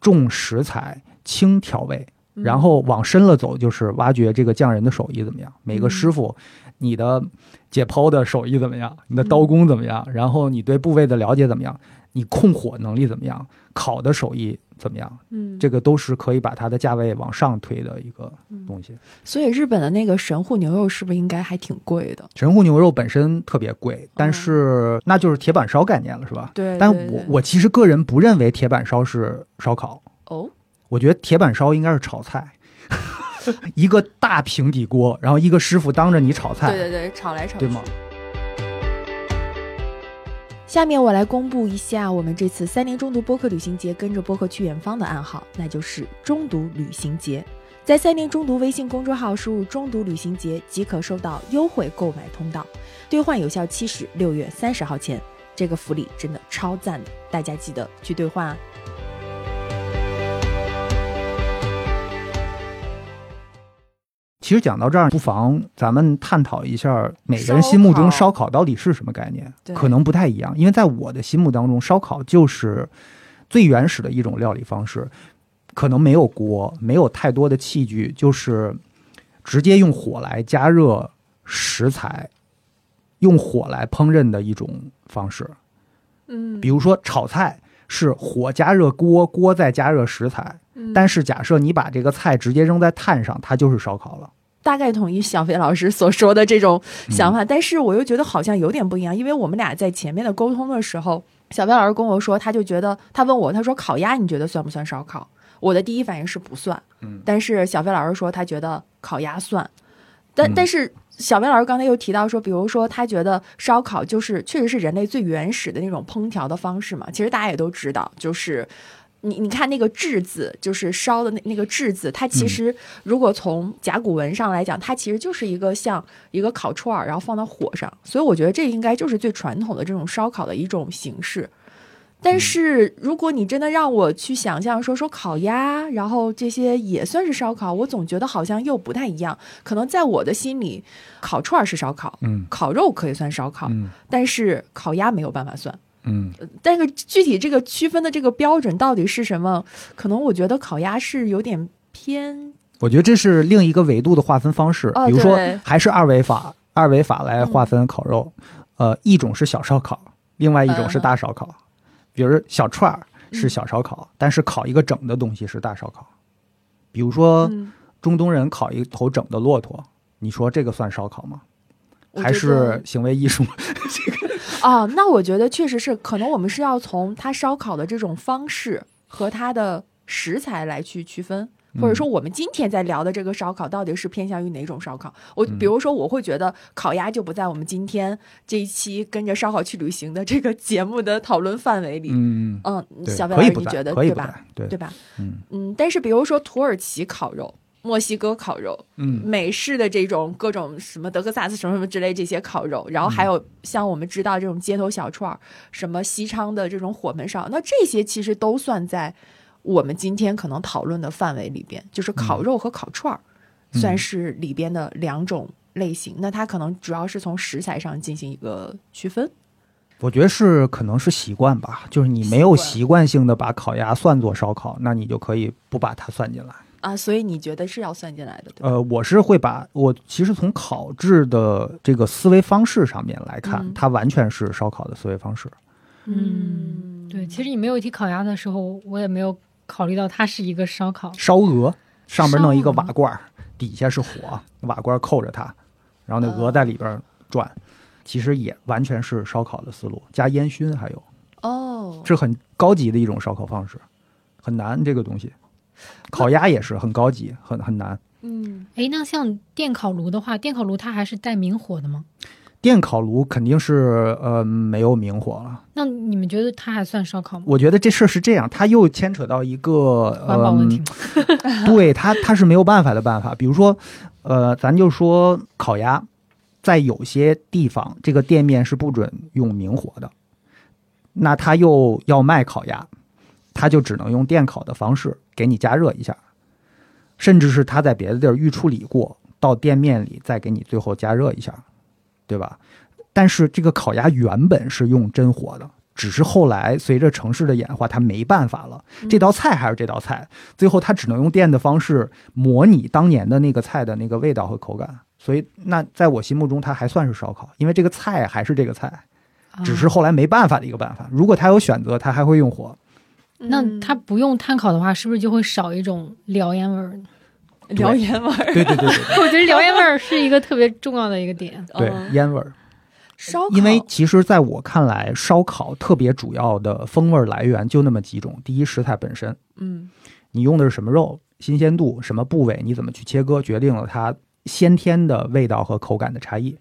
重食材，轻调味。然后往深了走，就是挖掘这个匠人的手艺怎么样，每个师傅。你的解剖的手艺怎么样？你的刀工怎么样？然后你对部位的了解怎么样？你控火能力怎么样？烤的手艺怎么样？嗯，这个都是可以把它的价位往上推的一个东西。所以日本的那个神户牛肉是不是应该还挺贵的？神户牛肉本身特别贵，但是那就是铁板烧概念了，是吧？对。但我我其实个人不认为铁板烧是烧烤。哦。我觉得铁板烧应该是炒菜。一个大平底锅，然后一个师傅当着你炒菜，对对对，炒来炒去，对吗？下面我来公布一下我们这次三年中读播客旅行节跟着播客去远方的暗号，那就是中读旅行节。在三年中读微信公众号输入“中读旅行节”即可收到优惠购买通道，兑换有效期是六月三十号前。这个福利真的超赞，大家记得去兑换啊！其实讲到这儿，不妨咱们探讨一下每个人心目中烧烤到底是什么概念，可能不太一样。因为在我的心目当中，烧烤就是最原始的一种料理方式，可能没有锅，没有太多的器具，就是直接用火来加热食材，用火来烹饪的一种方式。嗯，比如说炒菜是火加热锅，锅再加热食材。但是假设你把这个菜直接扔在炭上，它就是烧烤了。大概同意小飞老师所说的这种想法，但是我又觉得好像有点不一样，因为我们俩在前面的沟通的时候，小飞老师跟我说，他就觉得他问我，他说烤鸭你觉得算不算烧烤？我的第一反应是不算。嗯，但是小飞老师说他觉得烤鸭算。但但是小飞老师刚才又提到说，比如说他觉得烧烤就是确实是人类最原始的那种烹调的方式嘛。其实大家也都知道，就是。你你看那个“炙”字，就是烧的那那个“炙”字，它其实如果从甲骨文上来讲，它其实就是一个像一个烤串儿，然后放到火上。所以我觉得这应该就是最传统的这种烧烤的一种形式。但是如果你真的让我去想象说说烤鸭，然后这些也算是烧烤，我总觉得好像又不太一样。可能在我的心里，烤串儿是烧烤，嗯，烤肉可以算烧烤，嗯，但是烤鸭没有办法算。嗯，但是具体这个区分的这个标准到底是什么？可能我觉得烤鸭是有点偏。我觉得这是另一个维度的划分方式，比如说还是二维法，二维法来划分烤肉。呃，一种是小烧烤，另外一种是大烧烤。比如小串儿，是小烧烤，但是烤一个整的东西是大烧烤。比如说中东人烤一头整的骆驼，你说这个算烧烤吗？还是行为艺术？哦，那我觉得确实是，可能我们是要从它烧烤的这种方式和它的食材来去区分。或者说，我们今天在聊的这个烧烤到底是偏向于哪种烧烤？我比如说，我会觉得烤鸭就不在我们今天这一期跟着烧烤去旅行的这个节目的讨论范围里。嗯嗯，小白，你觉得对吧？对对吧？嗯嗯，但是比如说土耳其烤肉、墨西哥烤肉、嗯，美式的这种各种什么德克萨斯什么什么之类这些烤肉，然后还有像我们知道这种街头小串儿，什么西昌的这种火门烧，那这些其实都算在。我们今天可能讨论的范围里边，就是烤肉和烤串儿，算是里边的两种类型。那它可能主要是从食材上进行一个区分。我觉得是可能是习惯吧，就是你没有习惯性的把烤鸭算作烧烤，那你就可以不把它算进来啊。所以你觉得是要算进来的？呃，我是会把我其实从烤制的这个思维方式上面来看，它完全是烧烤的思维方式。嗯，对。其实你没有提烤鸭的时候，我也没有。考虑到它是一个烧烤，烧鹅上面弄一个瓦罐，底下是火，瓦罐扣着它，然后那鹅在里边转，其实也完全是烧烤的思路，加烟熏还有哦，是很高级的一种烧烤方式，很难这个东西。烤鸭也是很高级，很很难。嗯，哎，那像电烤炉的话，电烤炉它还是带明火的吗？电烤炉肯定是呃没有明火了。那你们觉得它还算烧烤吗？我觉得这事儿是这样，它又牵扯到一个环保问题。对它，它是没有办法的办法。比如说，呃，咱就说烤鸭，在有些地方这个店面是不准用明火的，那他又要卖烤鸭，他就只能用电烤的方式给你加热一下，甚至是他在别的地儿预处理过，到店面里再给你最后加热一下。对吧？但是这个烤鸭原本是用真火的，只是后来随着城市的演化，它没办法了。这道菜还是这道菜，最后它只能用电的方式模拟当年的那个菜的那个味道和口感。所以，那在我心目中，它还算是烧烤，因为这个菜还是这个菜，只是后来没办法的一个办法。如果他有选择，他还会用火。那它不用炭烤的话，是不是就会少一种燎烟味儿？燎烟味儿，对对对对，我觉得燎烟味儿是一个特别重要的一个点。对，烟味儿。烧烤，因为其实在我看来，烧烤特别主要的风味来源就那么几种：第一，食材本身，嗯，你用的是什么肉，新鲜度，什么部位，你怎么去切割，决定了它先天的味道和口感的差异。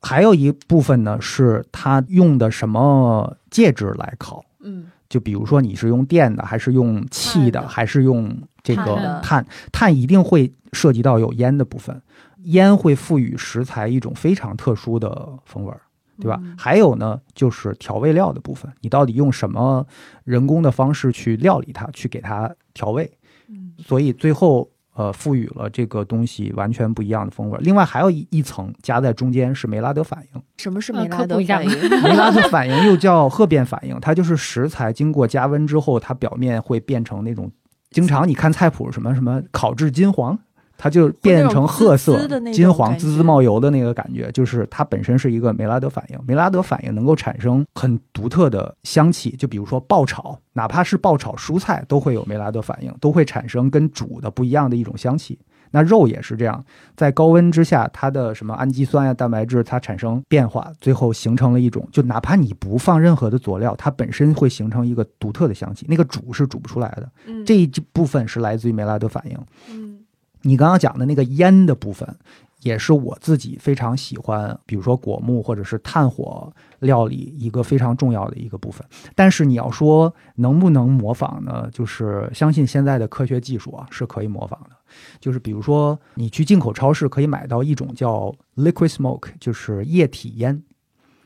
还有一部分呢，是它用的什么介质来烤，嗯。就比如说你是用电的，还是用气的，还是用这个碳？碳一定会涉及到有烟的部分，烟会赋予食材一种非常特殊的风味儿，对吧？还有呢，就是调味料的部分，你到底用什么人工的方式去料理它，去给它调味？嗯，所以最后。呃，赋予了这个东西完全不一样的风味。另外还有一一层加在中间是梅拉德反应。什么是梅拉德反应？梅拉德反应又叫褐变反应，它就是食材经过加温之后，它表面会变成那种，经常你看菜谱什么什么烤至金黄。它就变成褐色、金黄、滋滋冒油的那个感觉，就是它本身是一个梅拉德反应。梅拉德反应能够产生很独特的香气，就比如说爆炒，哪怕是爆炒蔬菜，都会有梅拉德反应，都会产生跟煮的不一样的一种香气。那肉也是这样，在高温之下，它的什么氨基酸呀、蛋白质，它产生变化，最后形成了一种，就哪怕你不放任何的佐料，它本身会形成一个独特的香气。那个煮是煮不出来的，这一部分是来自于梅拉德反应。嗯。你刚刚讲的那个烟的部分，也是我自己非常喜欢，比如说果木或者是炭火料理一个非常重要的一个部分。但是你要说能不能模仿呢？就是相信现在的科学技术啊是可以模仿的。就是比如说你去进口超市可以买到一种叫 liquid smoke，就是液体烟，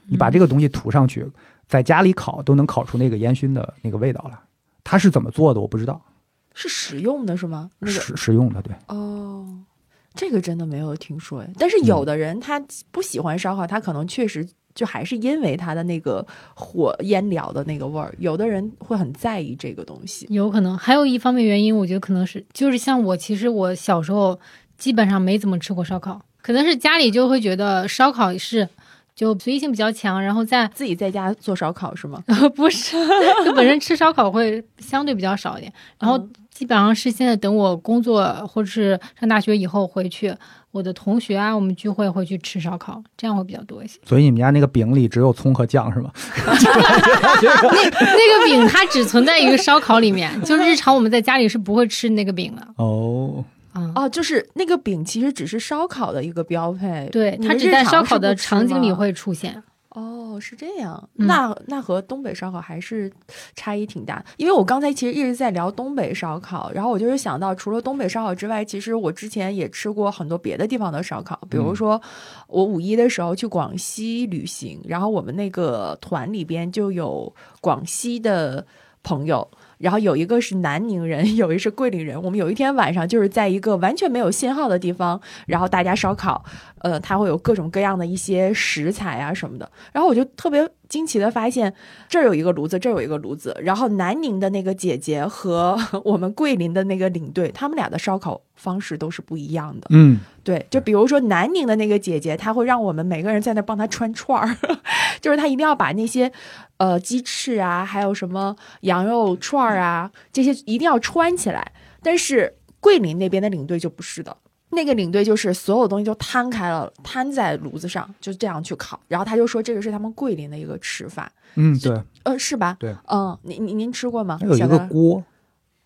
你把这个东西涂上去，在家里烤都能烤出那个烟熏的那个味道来。它是怎么做的？我不知道。是食用的，是吗？食食用的，对。哦，这个真的没有听说哎。但是有的人他不喜欢烧烤，他可能确实就还是因为他的那个火烟燎的那个味儿。有的人会很在意这个东西，有可能还有一方面原因，我觉得可能是就是像我，其实我小时候基本上没怎么吃过烧烤，可能是家里就会觉得烧烤是就随意性比较强，然后在自己在家做烧烤是吗？不是，就本身吃烧烤会相对比较少一点，然后基本上是现在等我工作或者是上大学以后回去，我的同学啊，我们聚会会去吃烧烤，这样会比较多一些。所以你们家那个饼里只有葱和酱是吗？那 那个饼它只存在于烧烤里面，就日常我们在家里是不会吃那个饼的。哦，啊，哦，就是那个饼其实只是烧烤的一个标配，对，它只在烧烤的场景里会出现。哦，是这样，嗯那那和东北烧烤还是差异挺大。因为我刚才其实一直在聊东北烧烤，然后我就是想到，除了东北烧烤之外，其实我之前也吃过很多别的地方的烧烤，比如嗯说我五一的时候去广西旅行，然后我们那个团里边就有广西的朋友。然后有一个是南宁人，有一个是桂林人。我们有一天晚上就是在一个完全没有信号的地方，然后大家烧烤，呃，他会有各种各样的一些食材啊什么的。然后我就特别惊奇的发现，这儿有一个炉子，这儿有一个炉子。然后南宁的那个姐姐和 我们桂林的那个领队，他们俩的烧烤方式都是不一样的。嗯，对，就比如说南宁的那个姐姐，她会让我们每个人在那帮她穿串儿，就是她一定要把那些呃鸡翅啊，还有什么羊肉串儿啊，这些一定要穿起来。但是桂林那边的领队就不是的，那个领队就是所有东西都摊开了，摊在炉子上，就这样去烤。然后他就说这个是他们桂林的一个吃法，嗯，对，呃，是吧？对，嗯，您您您吃过吗？它有一个锅，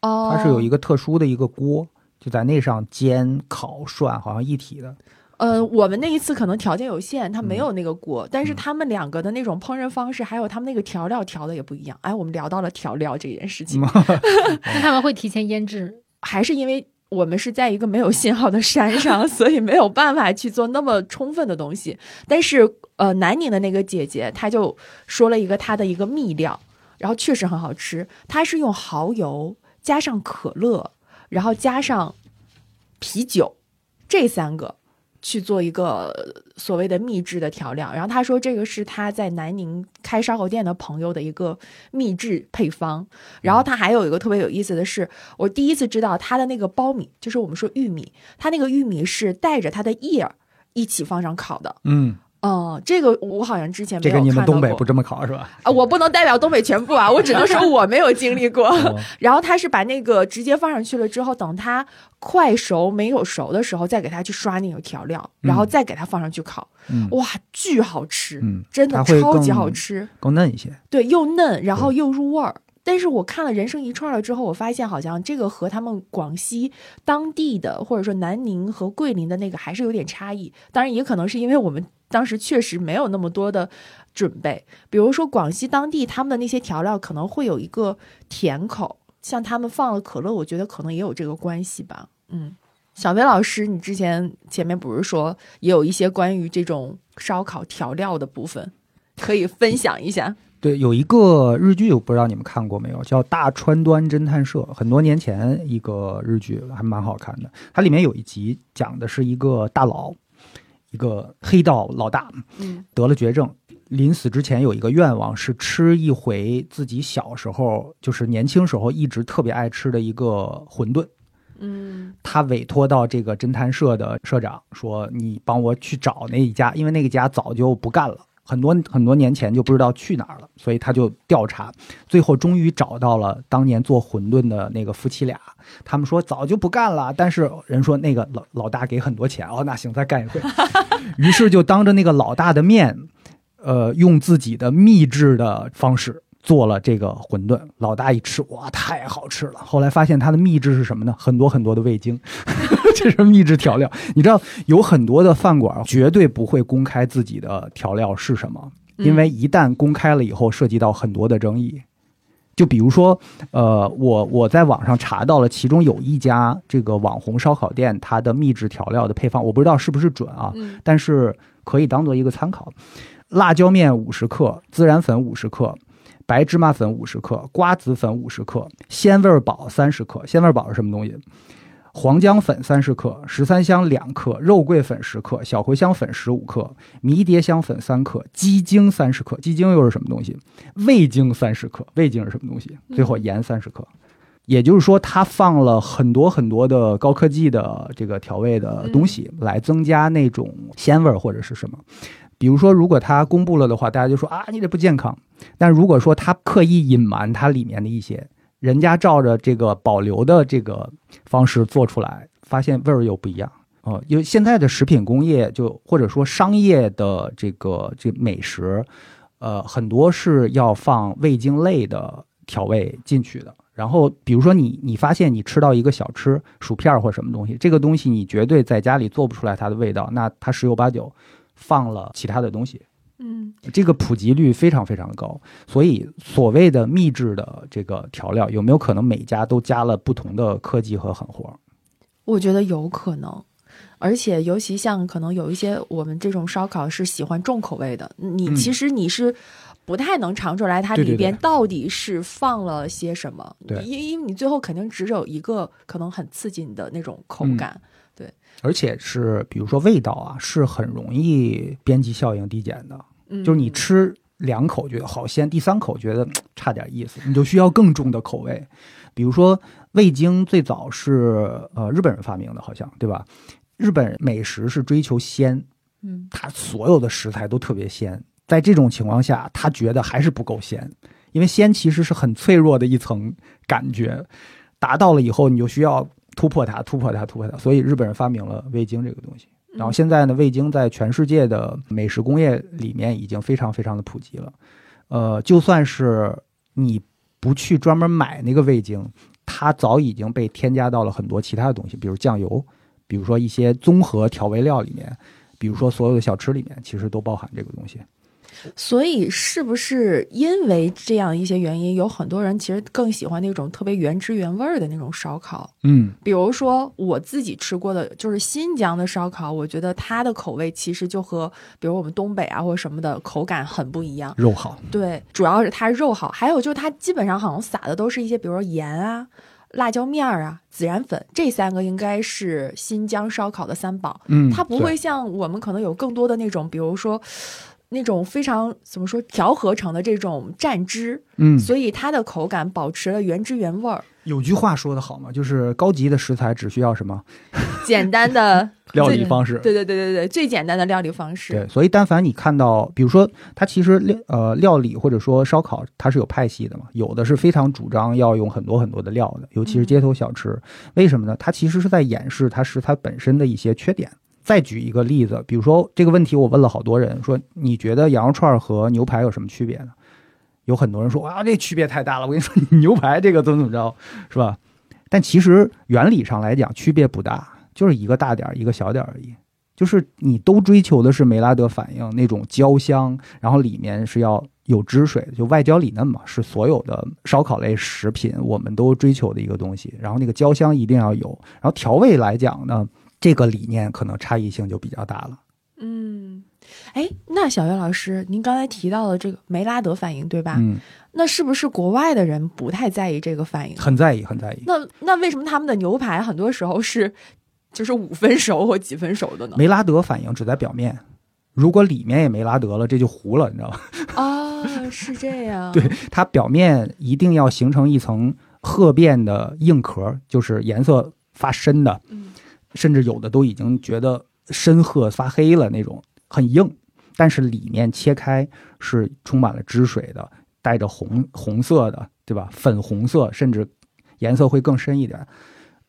哦，它是有一个特殊的一个锅，就在那上煎、烤、涮，好像一体的。呃，我们那一次可能条件有限，它没嗯有那个锅，但是嗯他们两个的那种烹饪方式，还有他们那个调料调的也不一样。哎，我们聊到了调料这件事情，那他们会提前腌制。还是因为我们是在一个没有信号的山上，所以没有办法去做那么充分的东西。但是呃，南宁的那个姐姐，她就说了一个她的一个秘料，然后确实很好吃。她是用蚝油加上可乐，然后加上啤酒这三个。去做一个呃所谓的秘制的调料，然后他说这个是他在南宁开烧烤店的朋友的一个秘制配方。然后他还有一个特别有意思的是，我第一次知道他的那个苞米，就是我们说玉米，他那个玉米是带着它的叶儿一起放上烤的。嗯，嗯，这个我好像之前没有这个你们东北不这么烤是吧？啊，我不能代表东北全部啊，我只能说我没有经历过。哦 然后他是把那个直接放上去了之后，等它快熟没有熟的时候，再给它去刷那个调料，然后再给它放上去烤。嗯，哇，巨好吃，嗯真的超级好吃。更嫩一些。对，又嫩，然后又入味儿。但是我看了人生一串了之后，我发现好像这个和他们广西当地的，或者说南宁和桂林的那个还是有点差异。当然，也可能是因为我们当时确实没有那么多的准备。比如说广西当地他们的那些调料可能会有一个甜口，像他们放了可乐，我觉得可能也有这个关系吧。嗯，小薇老师，你之前前面不是说也有一些关于这种烧烤调料的部分，可以分享一下？对，有一个日剧，我不知道你们看过没有，叫《大川端侦探社》，很多年前一个日剧，还蛮好看的。它里面有一集讲的是一个大佬，一个黑道老大，嗯得了绝症，临死之前有一个愿望是吃一回自己小时候，就是年轻时候一直特别爱吃的一个馄饨。嗯他委托到这个侦探社的社长说：“你帮我去找那一家，因为那个家早就不干了，很多很多年前就不知道去哪儿了，所以他就调查，最后终于找到了当年做馄饨的那个夫妻俩。他们说早就不干了，但是人说那个老老大给很多钱哦，那行再干一回。于是就当着那个老大的面，呃，用自己的秘制的方式。”做了这个馄饨，老大一吃，哇，太好吃了！后来发现它的秘制是什么呢？很多很多的味精，这是秘制调料。你知道，有很多的饭馆绝对不会公开自己的调料是什么，因为一旦公开了以后，涉及到很多的争议。就比如说，呃，我我在网上查到了，其中有一家这个网红烧烤店，它的秘制调料的配方，我不知道是不是准啊，嗯但是可以当做一个参考。辣椒面五十克，孜然粉五十克，白芝麻粉五十克，瓜子粉五十克，鲜味宝三十克。鲜味宝是什么东西？黄姜粉三十克，十三香两克，肉桂粉十克，小茴香粉十五克，迷迭香粉三克，鸡精三十克。鸡精又是什么东西？味精三十克。味精是什么东西？最后盐三十克。也就是说，它放了很多很多的高科技的这个调味的东西，来增加那种鲜味儿或者是什么。比如说，如果它公布了的话，大家就说啊，你这不健康。但如果说他刻意隐瞒它里面的一些，人家照着这个保留的这个方式做出来，发现味儿又不一样哦。因为现在的食品工业，就或者说商业的这个这美食，呃，很多是要放味精类的调味进去的。然后，比如说你你发现你吃到一个小吃薯片或什么东西，这个东西你绝对在家里做不出来它的味道，那它十有八九放了其他的东西。嗯，这个普及率非常非常的高，所以所谓的秘制的这个调料，有没有可能每家都加了不同的科技和狠活？我觉得有可能，而且尤其像可能有一些我们这种烧烤是喜欢重口味的，你其实你是不太能尝出来它里边到底是放了些什么，对，因因为你最后肯定只有一个可能很刺激你的那种口感。对而且是，比如说味道啊，是很容易边际效应递减的。嗯，就是你吃两口觉得好鲜，第三口觉得差点意思，你就需要更重的口味。比如说味精最早是呃日本人发明的，好像对吧？日本美食是追求鲜，嗯，他所有的食材都特别鲜。在这种情况下，他觉得还是不够鲜，因为鲜其实是很脆弱的一层感觉，达到了以后，你就需要。突破它，突破它，突破它，所以日本人发明了味精这个东西。然后现在呢，味精在全世界的美食工业里面已经非常非常的普及了。呃，就算是你不去专门买那个味精，它早已经被添加到了很多其他的东西，比如酱油，比如说一些综合调味料里面，比如说所有的小吃里面，其实都包含这个东西。所以，是不是因为这样一些原因，有很多人其实更喜欢那种特别原汁原味的那种烧烤？嗯，比如说我自己吃过的，就是新疆的烧烤，我觉得它的口味其实就和比如我们东北啊或者什么的口感很不一样。肉好，对，主要是它肉好，还有就是它基本上好像撒的都是一些，比如说盐啊、辣椒面儿啊、孜然粉，这三个应该是新疆烧烤的三宝。嗯，它不会像我们可能有更多的那种，比如说。那种非常怎么说调和成的这种蘸汁，嗯，所以它的口感保持了原汁原味儿。有句话说的好嘛，就是高级的食材只需要什么？简单的料理方式。对对对对对，最简单的料理方式。对，所以但凡你看到，比如说它其实料呃料理或者说烧烤，它是有派系的嘛，有的是非常主张要用很多很多的料的，尤其是街头小吃。为什么呢？它其实是在掩饰它食材本身的一些缺点。再举一个例子，比如说这个问题，我问了好多人，说你觉得羊肉串和牛排有什么区别呢？有很多人说啊，这区别太大了。我跟你说，牛排这个怎么怎么着，是吧？但其实原理上来讲，区别不大，就是一个大点儿，一个小点儿而已。就是你都追求的是梅拉德反应那种焦香，然后里面是要有汁水，就外焦里嫩嘛，是所有的烧烤类食品我们都追求的一个东西。然后那个焦香一定要有，然后调味来讲呢？这个理念可能差异性就比较大了。嗯，哎，那小月老师，您刚才提到的这个梅拉德反应，对吧？嗯，那是不是国外的人不太在意这个反应？很在意，很在意。那那为什么他们的牛排很多时候是就是五分熟 或几分熟的呢？梅拉德反应只在表面，如果里面也梅拉德了，这就糊了，你知道吗？啊，是这样。对，它表面一定要形成一层褐变的硬壳，就是颜色发深的。嗯。甚至有的都已经觉得深褐发黑了那种，很硬，但是里面切开是充满了汁水的，带着红红色的，对吧？粉红色，甚至颜色会更深一点。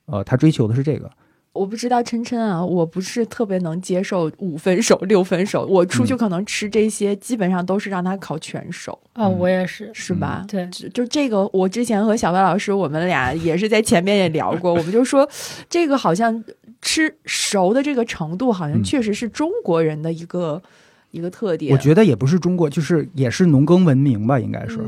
呃，他追求的是这个。我不知道琛琛啊，我不是特别能接受五分熟、六分熟。我出去可能吃这些，基本上都是让他烤全熟。啊，我也是，是吧？对，就这个，我之前和小白老师，我们俩也是在前面也聊过，我们就说这个好像。吃熟的这个程度，好像确实是中国人的一个一个特点。我觉得也不是中国，就是也是农耕文明吧，应该是。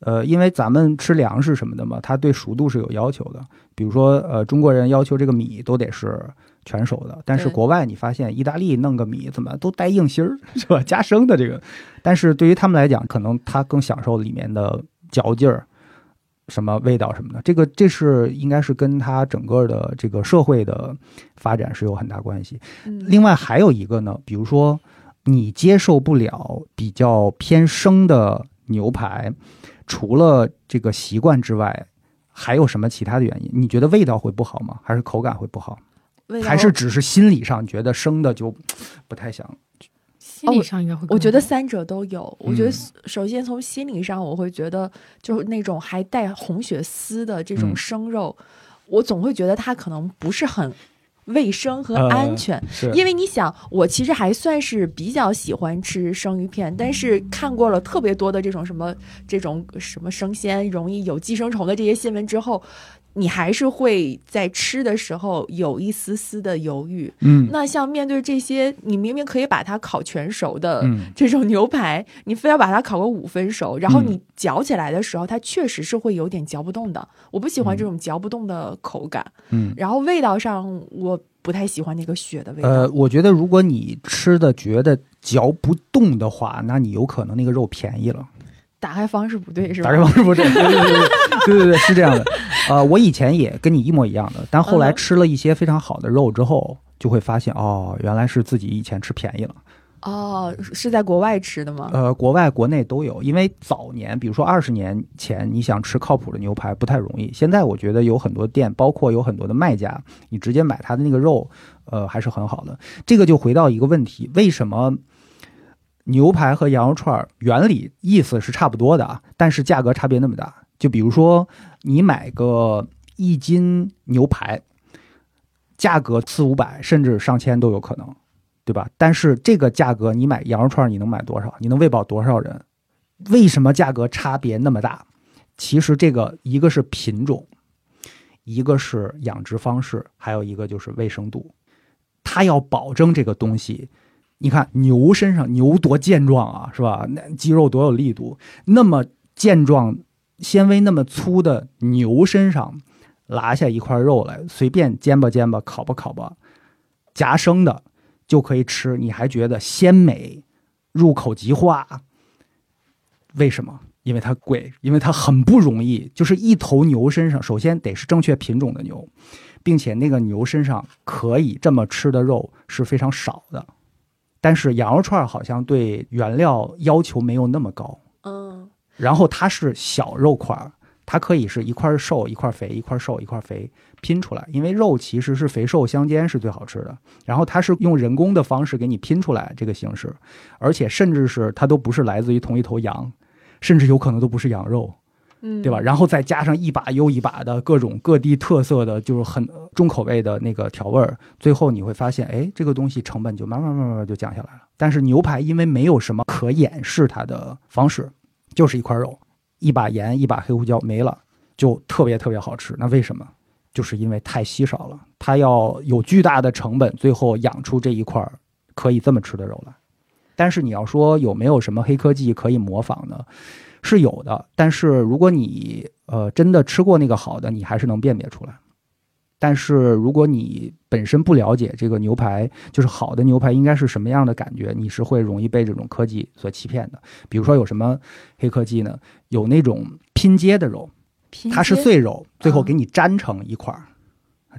嗯。呃，因为咱们吃粮食什么的嘛，它对熟度是有要求的。比如说，呃，中国人要求这个米都得是全熟的，但是国外你发现，意大利弄个米怎么都带硬芯儿，是吧？加生的这个，但是对于他们来讲，可能他更享受里面的嚼劲儿。什么味道什么的，这个这是应该是跟他整个的这个社会的发展是有很大关系。另外还有一个呢，比如说你接受不了比较偏生的牛排，除了这个习惯之外，还有什么其他的原因？你觉得味道会不好吗？还是口感会不好？还是只是心理上觉得生的就不太想？心理上应该会。我觉得三者都有。我觉得首先从心理上，我会觉得就是那种还带红血丝的这种生肉，我总会觉得它可能不是很。卫生和安全，因为你想，我其实还算是比较喜欢吃生鱼片，但是看过了特别多的这种什么这种什么生鲜容易有寄生虫的这些新闻之后。你还是会在吃的时候有一丝丝的犹豫。嗯，那像面对这些，你明明可以把它烤全熟的这种牛排，你非要把它烤个五分熟，然后你嚼起来的时候，它确实是会有点嚼不动的。我不喜欢这种嚼不动的口感。嗯，然后味道上，我不太喜欢那个血的味道。呃，我觉得如果你吃的觉得嚼不动的话，那你有可能那个肉便宜了。打开方式不对是吧？打开方式不对，对对对对对对，是这样的。呃，我以前也跟你一模一样的，但后来吃了一些非常好的肉之后，就会发现哦，原来是自己以前吃便宜了。哦，是在国外吃的吗？呃，国外、国内都有。因为早年，比如说二十年前，你想吃靠谱的牛排不太容易。现在我觉得有很多店，包括有很多的卖家，你直接买他的那个肉，呃，还是很好的。这个就回到一个问题：为什么？牛排和羊肉串原理意思是差不多的啊，但是价格差别那么大。就比如说，你买个一斤牛排，价格四五百甚至上千都有可能，对吧？但是这个价格你买羊肉串，你能买多少？你能喂饱多少人？为什么价格差别那么大？其实这个一个是品种，一个是养殖方式，还有一个就是卫生度。它要保证这个东西。你看牛身上牛多健壮啊，是吧？那肌肉多有力度，那么健壮、纤维那么粗的牛身上，拿下一块肉来，随便煎吧煎吧，烤吧烤吧，夹生的就可以吃，你还觉得鲜美、入口即化？为什么？因为它贵，因为它很不容易。就是一头牛身上，首先得是正确品种的牛，并且那个牛身上可以这么吃的肉是非常少的。但是羊肉串好像对原料要求没有那么高，嗯，然后它是小肉块儿，它可以是一块瘦一块肥，一块瘦一块肥拼出来，因为肉其实是肥瘦相间是最好吃的。然后它是用人工的方式给你拼出来这个形式，而且甚至是它都不是来自于同一头羊，甚至有可能都不是羊肉。嗯，对吧？然后再加上一把又一把的各种各地特色的，就是很重口味的那个调味儿，最后你会发现，哎，这个东西成本就慢慢慢慢就降下来了。但是牛排因为没有什么可掩饰它的方式，就是一块肉，一把盐，一把黑胡椒没了，就特别特别好吃。那为什么？就是因为太稀少了，它要有巨大的成本，最后养出这一块可以这么吃的肉来。但是你要说有没有什么黑科技可以模仿呢？是有的，但是如果你呃真的吃过那个好的，你还是能辨别出来。但是如果你本身不了解这个牛排，就是好的牛排应该是什么样的感觉，你是会容易被这种科技所欺骗的。比如说有什么黑科技呢？有那种拼接的肉，它是碎肉，最后给你粘成一块儿，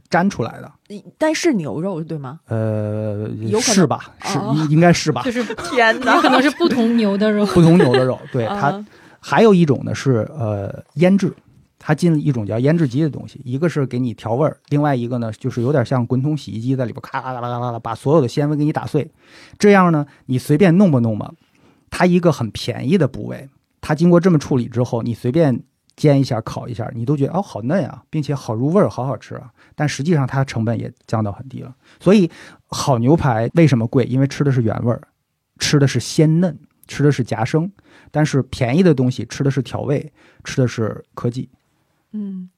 粘出来的。但是牛肉对吗？呃，是吧？是应应该是吧？就是 天哪，可能是不同牛的肉，不同牛的肉，对 它。还有一种呢是呃腌制，它进了一种叫腌制机的东西，一个是给你调味儿，另外一个呢就是有点像滚筒洗衣机在里边咔啦啦啦啦啦把所有的纤维给你打碎，这样呢你随便弄吧弄吧，它一个很便宜的部位，它经过这么处理之后，你随便煎一下烤一下，你都觉得哦好嫩啊，并且好入味儿，好好吃啊。但实际上它成本也降到很低了。所以好牛排为什么贵？因为吃的是原味儿，吃的是鲜嫩。吃的是夹生，但是便宜的东西吃的是调味，吃的是科技。嗯，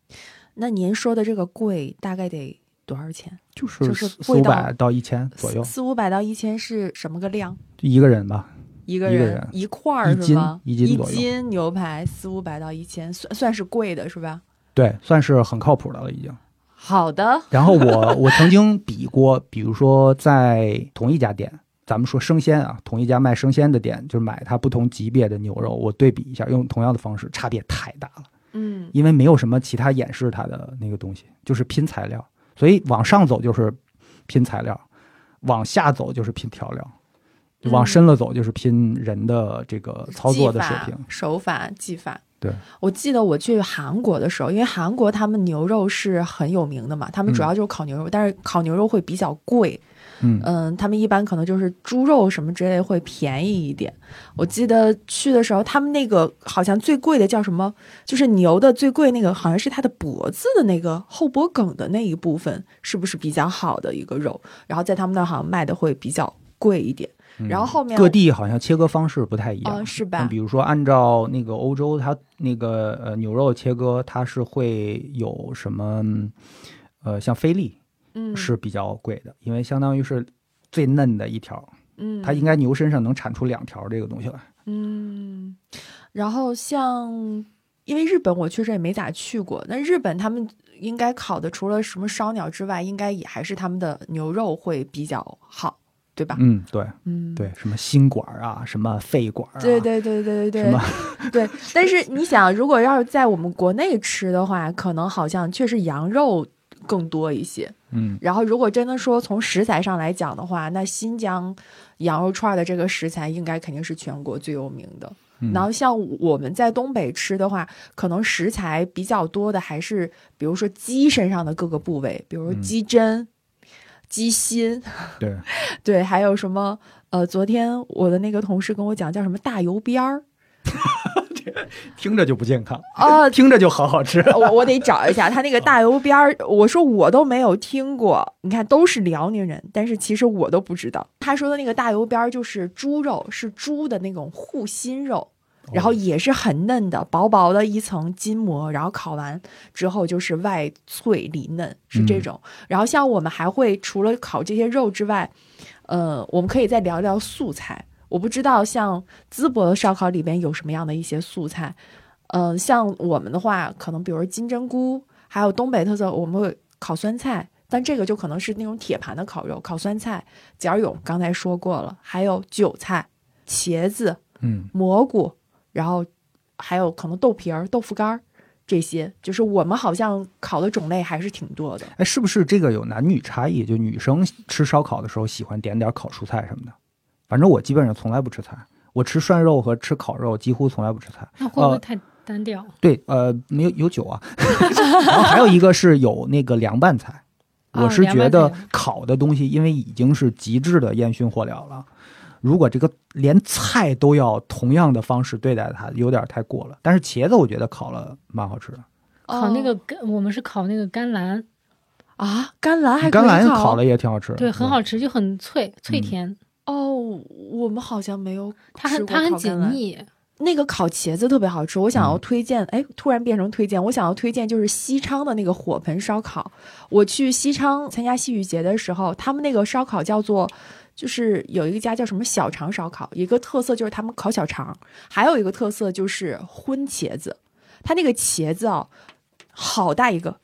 那您说的这个贵大概得多少钱？就是四五百到一千左右。四五百到一千是什么个量？一个人吧，一个人一块儿是吗？一斤一斤牛排四五百到一千，算算是贵的是吧？对，算是很靠谱的了已经。好的。然后我 我曾经比过，比如说在同一家店。咱们说生鲜啊，同一家卖生鲜的店，就是买它不同级别的牛肉，我对比一下，用同样的方式，差别太大了。嗯，因为没有什么其他掩饰它的那个东西，就是拼材料，所以往上走就是拼材料，往下走就是拼调料，往深了走就是拼人的这个操作的水平、手法、技法。对，我记得我去韩国的时候，因为韩国他们牛肉是很有名的嘛，他们主要就是烤牛肉，但是烤牛肉会比较贵。嗯嗯，他们一般可能就是猪肉什么之类会便宜一点。我记得去的时候，他们那个好像最贵的叫什么？就是牛的最贵那个，好像是它的脖子的那个后脖梗的那一部分，是不是比较好的一个肉？然后在他们那好像卖的会比较贵一点。然后后面各地好像切割方式不太一样，嗯是吧？比如说按照那个欧洲，它那个呃牛肉切割，它是会有什么呃像菲力，嗯是比较贵的，因为相当于是最嫩的一条，嗯，它应该牛身上能产出两条这个东西来。嗯，然后像因为日本我确实也没咋去过，那日本他们应该烤的除了什么烧鸟之外，应该也还是他们的牛肉会比较好，对吧？嗯，对嗯，对，什么心管啊，什么肺管啊，对对对对对对对。但是你想，如果要是在我们国内吃的话，可能好像确实羊肉更多一些。嗯。然后，如果真的说从食材上来讲的话，那新疆羊肉串的这个食材应该肯定是全国最有名的。嗯。然后像我们在东北吃的话，可能食材比较多的还是比如说鸡身上的各个部位，比如鸡胗、鸡心，对，对，还有什么呃，昨天我的那个同事跟我讲叫什么大油边儿 听着就不健康，啊，听着就好好吃。我我得找一下他那个大油边儿，我说我都没有听过。你看，都是辽宁人，但是其实我都不知道。他说的那个大油边儿就是猪肉，是猪的那种护心肉，然后也是很嫩的，薄薄的一层筋膜，然后烤完之后就是外脆里嫩，是这种。然后像我们还会除了烤这些肉之外，呃，我们可以再聊聊素菜。我不知道像淄博的烧烤里边有什么样的一些素菜。嗯、像我们的话，可能比如金针菇，还有东北特色，我们会烤酸菜，但这个就可能是那种铁盘的烤肉，烤酸菜、角蛹，刚才说过了，还有韭菜、茄子、嗯蘑菇，然后还有可能豆皮儿、豆腐干儿，这些就是我们好像烤的种类还是挺多的。哎，是不是这个有男女差异？就女生吃烧烤的时候喜欢点点烤蔬菜什么的。反正我基本上从来不吃菜，我吃涮肉和吃烤肉几乎从来不吃菜。那会不会呃太单调？对，呃，没有有酒啊，然后还有一个是有那个凉拌菜。哦我是觉得烤的东西，因为已经是极致的烟熏火燎了，如果这个连菜都要同样的方式对待它，有点太过了。但是茄子我觉得烤了蛮好吃的，烤那个我们是烤那个甘蓝，啊，甘蓝还甘蓝烤烤了也挺好吃，对，很好吃，就很脆脆嗯甜，哦。我们好像没有吃过它很它很烤甘蓝紧密。那个烤茄子特别好吃，我想要嗯推荐，哎、突然变成推荐，我想要推荐就是西昌的那个火盆烧烤。我去西昌参加戏剧节的时候，他们那个烧烤叫做，就是有一个家叫什么小肠烧烤，一个特色就是他们烤小肠，还有一个特色就是荤茄子。它那个茄子啊，好大一个，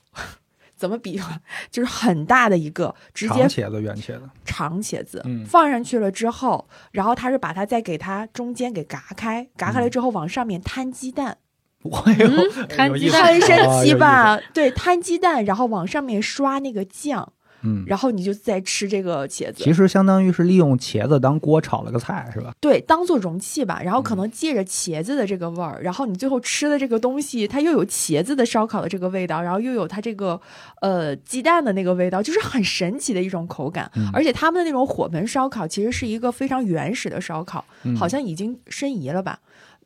怎么比划？就是很大的一个，直接长茄子、圆茄子，长茄子，嗯放上去了之后，然后他是把它再给它中间给嘎开，嘎嗯开了之后往上面摊鸡蛋，我有嗯摊鸡蛋很神奇吧？对，摊鸡蛋，然后往上面刷那个酱，嗯，然后你就再吃这个茄子其，实相当于是利用茄子当锅炒了个菜，是吧？对，当做容器吧。然后嗯可能借着茄子的这个味儿，然后你最后吃的这个东西，它又有茄子的烧烤的这个味道，然后又有它这个呃鸡蛋的那个味道，就是很神奇的一种口感。嗯而且他们的那种火盆烧烤其实是一个非常原始的烧烤，嗯好像已经申遗了吧。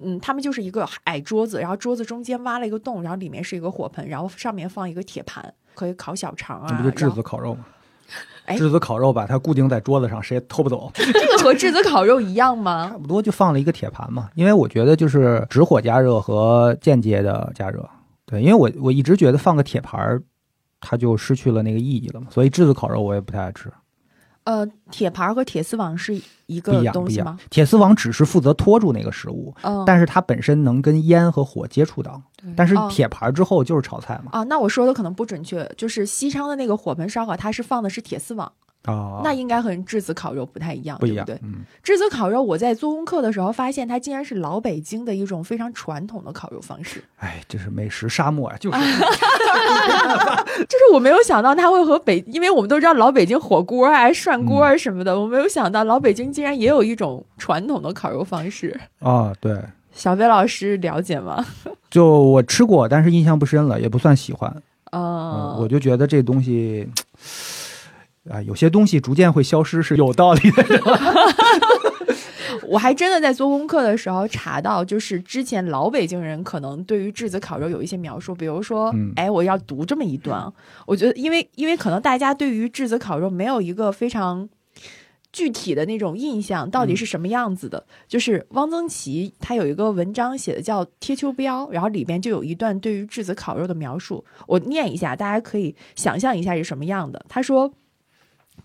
嗯，他们就是一个矮桌子，然后桌子中间挖了一个洞，然后里面是一个火盆，然后上面放一个铁盘，可以烤小肠啊。那不就质子烤肉吗？哎质子烤肉把它固定在桌子上，谁也偷不走。这个和质子烤肉一样吗 差？不多就放了一个铁盘嘛，因为我觉得就是直火加热和间接的加热，对，因为我我一直觉得放个铁盘儿，它就失去了那个意义了嘛，所以质子烤肉我也不太爱吃，呃，铁盘和铁丝网是一个东西吗？。铁丝网只是负责拖住那个食物，嗯，但是它本身能跟烟和火接触到，但是哦铁盘之后就是炒菜嘛，啊，那我说的可能不准确，就是西昌的那个火盆烧烤，它是放的是铁丝网，啊，那应该和质子烤肉不太一样，不一样对，不对？嗯，质子烤肉，我在做功课的时候发现，它竟然是老北京的一种非常传统的烤肉方式，哎，这是美食沙漠啊，就是。就是我没有想到它会和北，因为我们都知道老北京火锅啊、涮锅啊什么的，我没有想到老北京竟然也有一种传统的烤肉方式。啊，对，小飞老师了解吗？就我吃过，但是印象不深了，也不算喜欢，嗯嗯，我就觉得这东西啊，有些东西逐渐会消失是有道理的。我还真的在做功课的时候查到，就是之前老北京人可能对于质子烤肉有一些描述，比如说，哎，我要读这么一段。我觉得，因为因为可能大家对于质子烤肉没有一个非常具体的那种印象，到底是什么样子的。就是汪曾祺他有一个文章写的叫《贴秋膘》，然后里边就有一段对于质子烤肉的描述，我念一下，大家可以想象一下是什么样的。他说。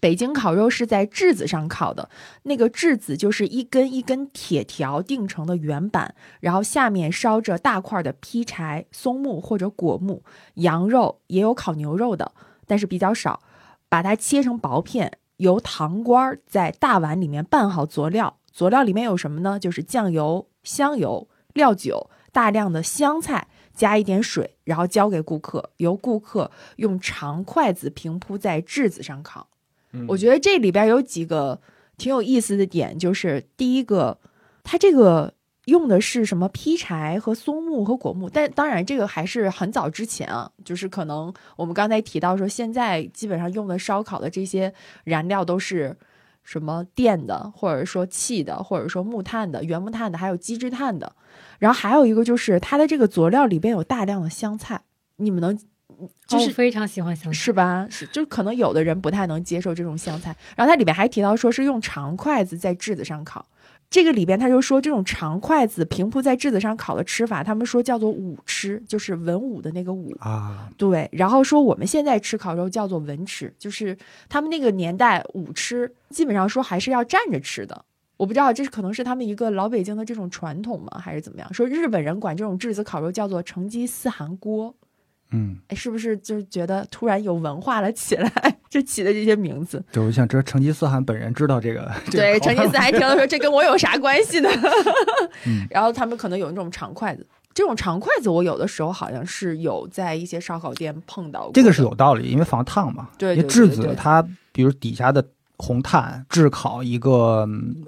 北京烤肉是在质子上烤的，那个质子就是一根一根铁条钉成的圆板，然后下面烧着大块的劈柴、松木或者果木。羊肉也有烤牛肉的，但是比较少。把它切成薄片，由糖官在大碗里面拌好佐料。佐料里面有什么呢？就是酱油、香油、料酒、大量的香菜，加一点水，然后交给顾客，由顾客用长筷子平铺在质子上烤。我觉得这里边有几个挺有意思的点，就是第一个，它这个用的是什么劈柴和松木和果木，但当然这个还是很早之前啊，就是可能我们刚才提到说，现在基本上用的烧烤的这些燃料都是什么电的，或者说气的，或者说木炭的、原木炭的，还有机制炭的。然后还有一个就是它的这个佐料里边有大量的香菜，你们能？就是非常喜欢香菜，是吧？是，就可能有的人不太能接受这种香菜。然后它里面还提到说是用长筷子在质子上烤，这个里边他就说这种长筷子平铺在质子上烤的吃法，他们说叫做武吃，就是文武的那个武啊。对，然后说我们现在吃烤肉叫做文吃，就是他们那个年代武吃基本上说还是要站着吃的。我不知道这是可能是他们一个老北京的这种传统吗，还是怎么样？说日本人管这种质子烤肉叫做成吉思汗锅。嗯，哎，是不是就是觉得突然有文化了起来？就起的这些名字，就像这成吉思汗本人知道这个，对，成吉思汗听了说 这跟我有啥关系呢？然后他们可能有那种长筷子，这种长筷子我有的时候好像是有在一些烧烤店碰到过，这个是有道理，因为防烫嘛。对，质子它比如底下的。红炭炙烤一个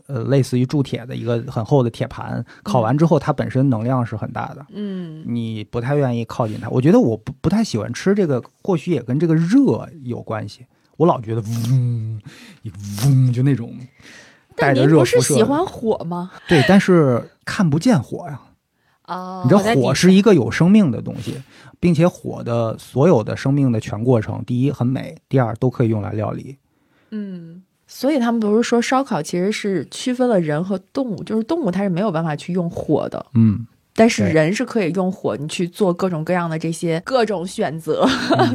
呃，类似于铸铁的一个很厚的铁盘，烤完之后它本身能量是很大的，嗯，你不太愿意靠近它。我觉得我不不太喜欢吃这个，或许也跟这个热有关系。我老觉得嗡，嗡就那种带着热辐射。不是喜欢火吗？对，但是看不见火呀。哦，你知道火是一个有生命的东西，并且火的所有的生命的全过程，第一很美，第二都可以用来料理。嗯，所以他们不是说烧烤其实是区分了人和动物，就是动物它是没有办法去用火的，嗯，但是人是可以用火，你去做各种各样的这些各 种选择，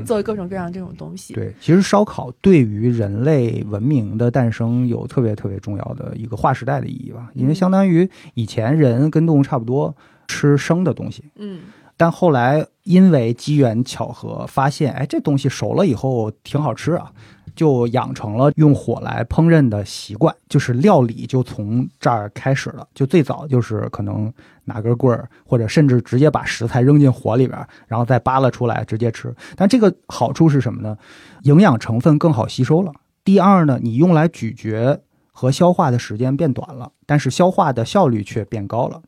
做各种各样这种东西。对，其实烧烤对于人类文明的诞生有特别特别重要的一个划时代的意义吧，因为相当于以前人跟动物差不多吃生的东西，嗯，但后来因为机缘巧合发现，哎，这东西熟了以后挺好吃啊。就养成了用火来烹饪的习惯，就是料理就从这儿开始了。就最早就是可能拿根棍儿，或者甚至直接把食材扔进火里边，然后再扒拉出来直接吃。但这个好处是什么呢？营养成分更好吸收了。第二呢，你用来咀嚼和消化的时间变短了，但是消化的效率却变高了，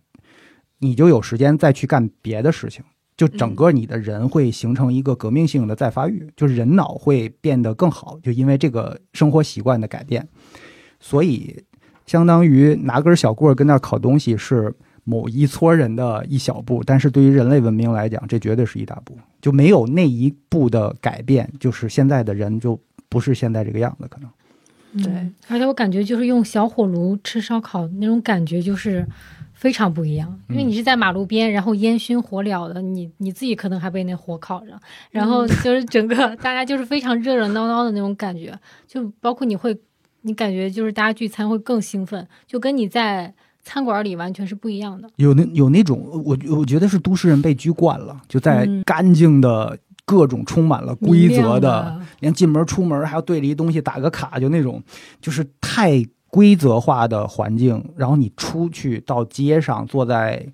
你就有时间再去干别的事情。就整个你的人会形成一个革命性的再发育，就是人脑会变得更好，就因为这个生活习惯的改变，所以相当于拿根小棍儿跟那儿烤东西是某一撮人的一小步，但是对于人类文明来讲，这绝对是一大步。就没有那一步的改变，就是现在的人就不是现在这个样子，可能。对，而且我感觉就是用小火炉吃烧烤那种感觉就是。非常不一样，因为你是在马路边，然后烟熏火燎的，你你自己可能还被那火烤着，然后就是 整个大家就是非常热热闹闹的那种感觉，就包括你会，你感觉就是大家聚餐会更兴奋，就跟你在餐馆里完全是不一样的。有那有那种，我我觉得是都市人被拘惯了，就在干净的各种充满了规则的，连进门出门还要对着一东西打个卡，就那种就是太。规则化的环境，然后你出去到街上，坐在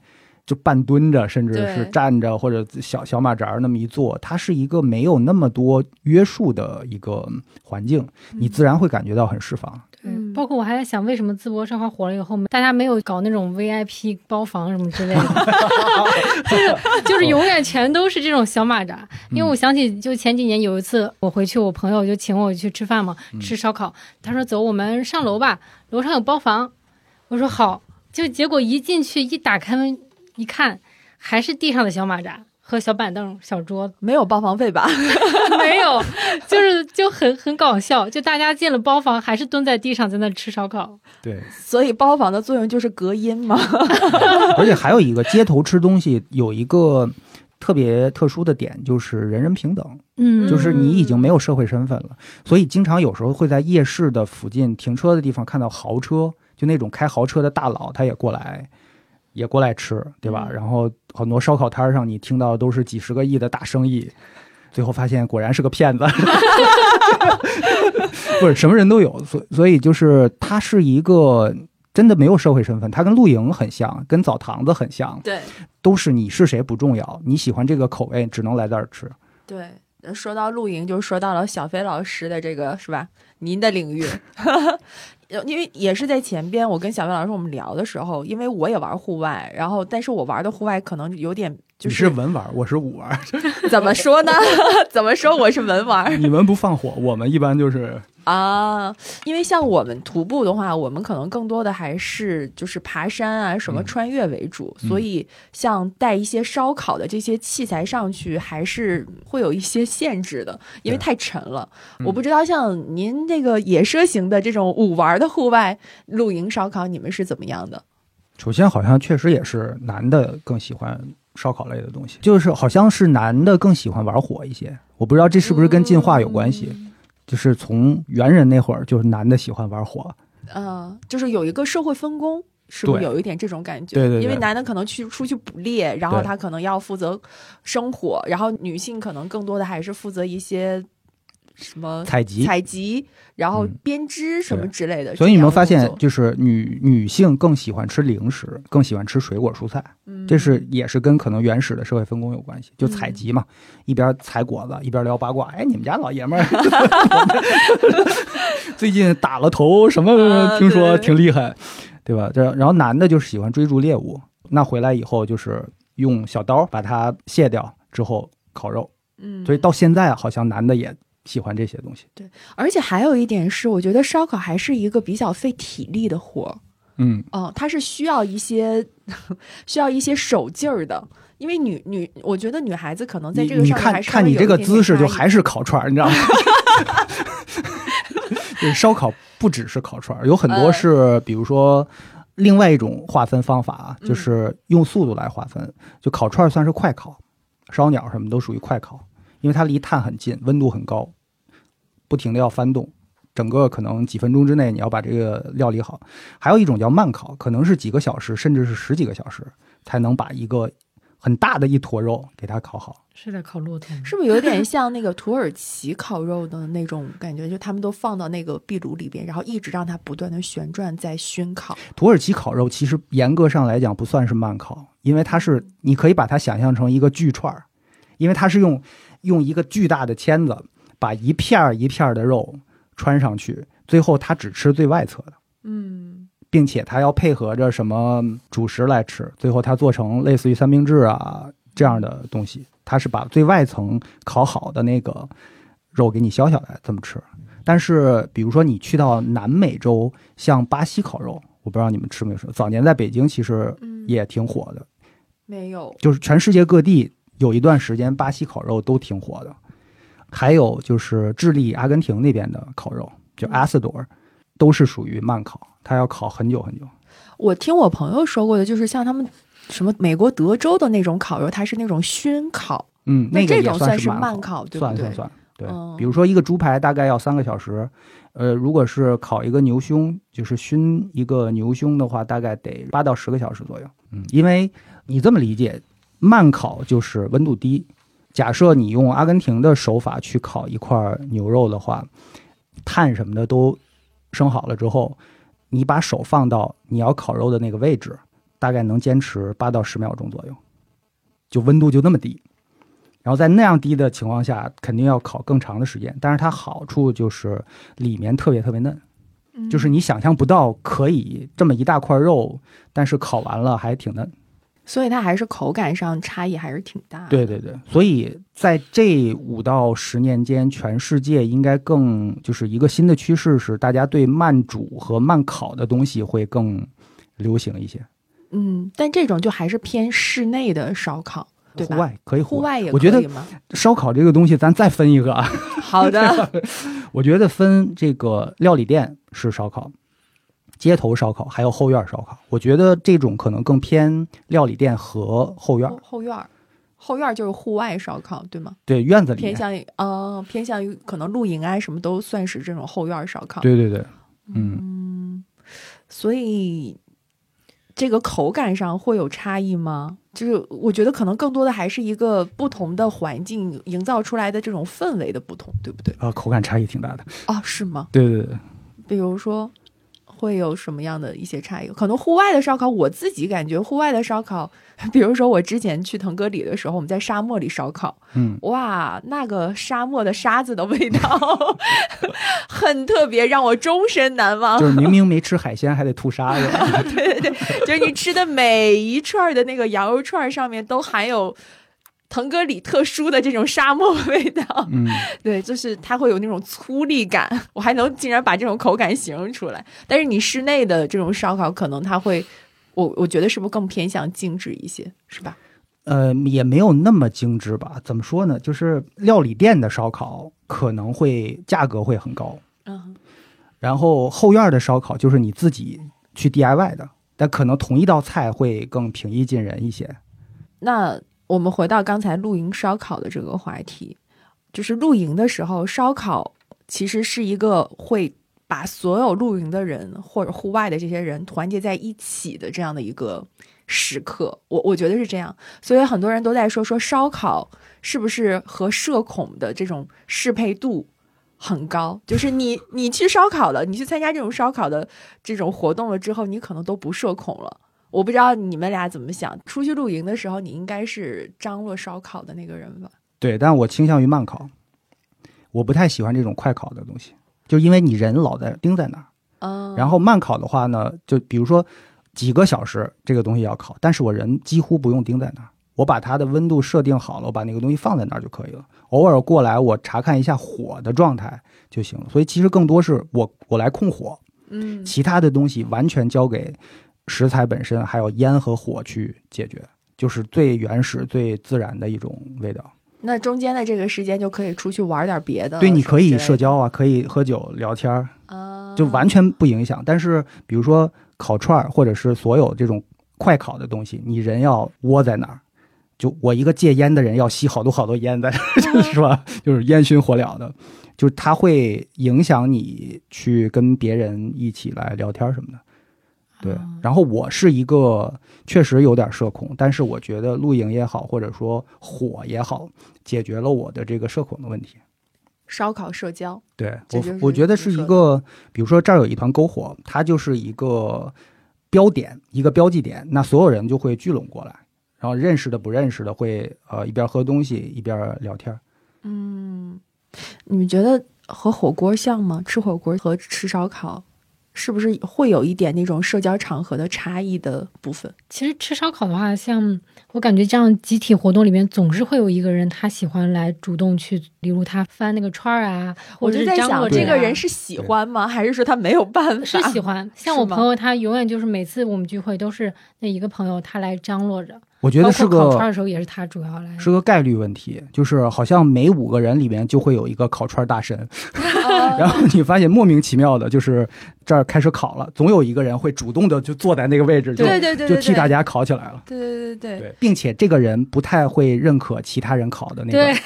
就半蹲着，甚至是站着或者小小马扎那么一坐，它是一个没有那么多约束的一个环境，你自然会感觉到很释放。对，包包括我还在想，为什么淄博烧烤火了以后，大家没有搞那种 VIP 包房什么之类的，就是就是永远全都是这种小马扎。因为我想起，就前几年有一次我回去，我朋友就请我去吃饭嘛，吃烧烤。他说：“走，我们上楼吧，楼上有包房。”我说：“好。”就结果一进去一打开门一看，还是地上的小马扎。和小板凳、小桌子 没有包房费吧？没有，就是就很很搞笑，就大家进了包房，还是蹲在地上在那吃烧烤。对，所以包房的作用就是隔音嘛。而且还有一个街头吃东西有一个特别特殊的点，就是人人平等。嗯，就是你已经没有社会身份了，所以经常有时候会在夜市的附近停车的地方看到豪车，就那种开豪车的大佬，他也过来。也过来吃，对吧？然后很多烧烤摊上，你听到都是几十个亿的大生意，最后发现果然是个骗子。不是什么人都有，所所以就是它是一个真的没有社会身份，它跟露营很像，跟澡堂子很像。对，都是你是谁不重要，你喜欢这个口味，只能来这儿吃。对，说到露营，就说到了小飞老师的这个是吧？您的领域。因为也是在前边，我跟小魏老师我们聊的时候，因为我也玩户外，然后但是我玩的户外可能有点就是是文玩，我是武玩，怎么说呢？怎么说我是文玩？你们不放火，我们一般就是。啊，因为像我们徒步的话，我们可能更多的还是就是爬山啊，什么穿越为主，所以像带一些烧烤的这些器材上去，还是会有一些限制的，因为太沉了。我不知道像您这个野奢型的这种五玩的户外露营烧烤，你们是怎么样的？首先，好像确实也是男的更喜欢烧烤类的东西，就是好像是男的更喜欢玩火一些。我不知道这是不是跟进化有关系。就是从猿人那会儿，就是男的喜欢玩火，嗯，就是有一个社会分工，是不是有一点这种感觉？对对，因为男的可能去出去捕猎，然后他可能要负责生火，然后女性可能更多的还是负责一些。什么采集、采集，然后编织什么之类的。所以你们发现，就是女女性更喜欢吃零食，更喜欢吃水果蔬菜。嗯，这是也是跟可能原始的社会分工有关系。就采集嘛，一边采果子一边聊八卦。哎，你们家老爷们儿 最近打了头什么？听说挺厉害，对吧？这然后男的就是喜欢追逐猎物，那回来以后就是用小刀把它卸掉之后烤肉。嗯，所以到现在好像男的也。喜欢这些东西，对，而且还有一点是，我觉得烧烤还是一个比较费体力的活儿，嗯，哦，它是需要一些 需要一些手劲儿的，因为女女，我觉得女孩子可能在这个上面还是看你这个姿势，就还是烤串儿，你知道吗？就是烧烤不只是烤串儿，有很多是，比如说另外一种划分方法，就是用速度来划分，就烤串儿算是快烤，烧鸟什么都属于快烤。因为它离碳很近，温度很高，不停的要翻动，整个可能几分钟之内你要把这个料理好。还有一种叫慢烤，可能是几个小时，甚至是十几个小时才能把一个很大的一坨肉给它烤好。是在烤骆驼，是不是有点像那个土耳其烤肉的那种感觉？就他们都放到那个壁炉里边，然后一直让它不断的旋转在熏烤。土耳其烤肉其实严格上来讲不算是慢烤，因为它是你可以把它想象成一个锯串儿，因为它是用。用一个巨大的签子把一片儿一片儿的肉穿上去，最后他只吃最外侧的，嗯，并且他要配合着什么主食来吃，最后他做成类似于三明治啊这样的东西，他是把最外层烤好的那个肉给你削下来这么吃。但是比如说你去到南美洲，像巴西烤肉，我不知道你们吃没有吃，早年在北京其实也挺火的，没有，就是全世界各地。有一段时间，巴西烤肉都挺火的，还有就是智利、阿根廷那边的烤肉，就阿斯多，都是属于慢烤，它要烤很久很久。我听我朋友说过的，就是像他们什么美国德州的那种烤肉，它是那种熏烤，嗯，那这种算是慢烤，对不对？算算算，对。比如说一个猪排大概要三个小时，呃，如果是烤一个牛胸，就是熏一个牛胸的话，大概得八到十个小时左右。嗯，因为你这么理解。慢烤就是温度低。假设你用阿根廷的手法去烤一块牛肉的话，碳什么的都生好了之后，你把手放到你要烤肉的那个位置，大概能坚持八到十秒钟左右，就温度就那么低。然后在那样低的情况下，肯定要烤更长的时间。但是它好处就是里面特别特别嫩，就是你想象不到可以这么一大块肉，但是烤完了还挺嫩。所以它还是口感上差异还是挺大。对对对，所以在这五到十年间，全世界应该更就是一个新的趋势是，大家对慢煮和慢烤的东西会更流行一些。嗯，但这种就还是偏室内的烧烤，对户外可以，户外也我觉得 烧烤这个东西，咱再分一个啊。好的，我觉得分这个料理店是烧烤。街头烧烤还有后院烧烤，我觉得这种可能更偏料理店和后院。后院，后院就是户外烧烤，对吗？对，院子里偏向于呃，偏向于可能露营啊，什么都算是这种后院烧烤。对对对，嗯，所以这个口感上会有差异吗？就是我觉得可能更多的还是一个不同的环境营造出来的这种氛围的不同，对不对？啊，口感差异挺大的。哦，是吗？对对对，比如说。会有什么样的一些差异？可能户外的烧烤，我自己感觉户外的烧烤，比如说我之前去腾格里的时候，我们在沙漠里烧烤，嗯，哇，那个沙漠的沙子的味道 很特别，让我终身难忘。就是明明没吃海鲜，还得吐沙子。对对对，就是你吃的每一串的那个羊肉串上面都含有。腾格里特殊的这种沙漠味道，嗯，对，就是它会有那种粗粝感，我还能竟然把这种口感形容出来。但是你室内的这种烧烤，可能它会，我我觉得是不是更偏向精致一些，是吧？呃，也没有那么精致吧？怎么说呢？就是料理店的烧烤可能会价格会很高，嗯，然后后院的烧烤就是你自己去 DIY 的，但可能同一道菜会更平易近人一些。那。我们回到刚才露营烧烤的这个话题，就是露营的时候，烧烤其实是一个会把所有露营的人或者户外的这些人团结在一起的这样的一个时刻。我我觉得是这样，所以很多人都在说说烧烤是不是和社恐的这种适配度很高？就是你 你去烧烤了，你去参加这种烧烤的这种活动了之后，你可能都不社恐了。我不知道你们俩怎么想。出去露营的时候，你应该是张罗烧烤的那个人吧？对，但我倾向于慢烤，我不太喜欢这种快烤的东西，就因为你人老在盯在那儿。嗯。然后慢烤的话呢，就比如说几个小时这个东西要烤，但是我人几乎不用盯在那儿，我把它的温度设定好了，我把那个东西放在那儿就可以了。偶尔过来我查看一下火的状态就行了。所以其实更多是我我来控火，嗯，其他的东西完全交给。食材本身还有烟和火去解决，就是最原始、最自然的一种味道。那中间的这个时间就可以出去玩点别的。对，你可以社交啊，可以喝酒聊天儿啊，就完全不影响。但是，比如说烤串儿，或者是所有这种快烤的东西，你人要窝在那儿，就我一个戒烟的人要吸好多好多烟在，就 是吧？就是烟熏火燎的，就是它会影响你去跟别人一起来聊天什么的。对，然后我是一个确实有点社恐，但是我觉得露营也好，或者说火也好，解决了我的这个社恐的问题。烧烤社交，对我我觉得是一个，比如说这儿有一团篝火，它就是一个标点，一个标记点，那所有人就会聚拢过来，然后认识的不认识的会呃一边喝东西一边聊天。嗯，你们觉得和火锅像吗？吃火锅和吃烧烤？是不是会有一点那种社交场合的差异的部分？其实吃烧烤的话，像我感觉这样集体活动里面，总是会有一个人他喜欢来主动去，比如他翻那个串儿啊，我就在想，这个人是喜欢吗？还是说他没有办法？是喜欢。像我朋友，他永远就是每次我们聚会都是那一个朋友他来张罗着。我觉得是个烤串的时候也是他主要来，是个概率问题，就是好像每五个人里面就会有一个烤串大神，然后你发现莫名其妙的，就是这儿开始烤了，总有一个人会主动的就坐在那个位置，就就替大家烤起来了。对对对对，并且这个人不太会认可其他人烤的那个。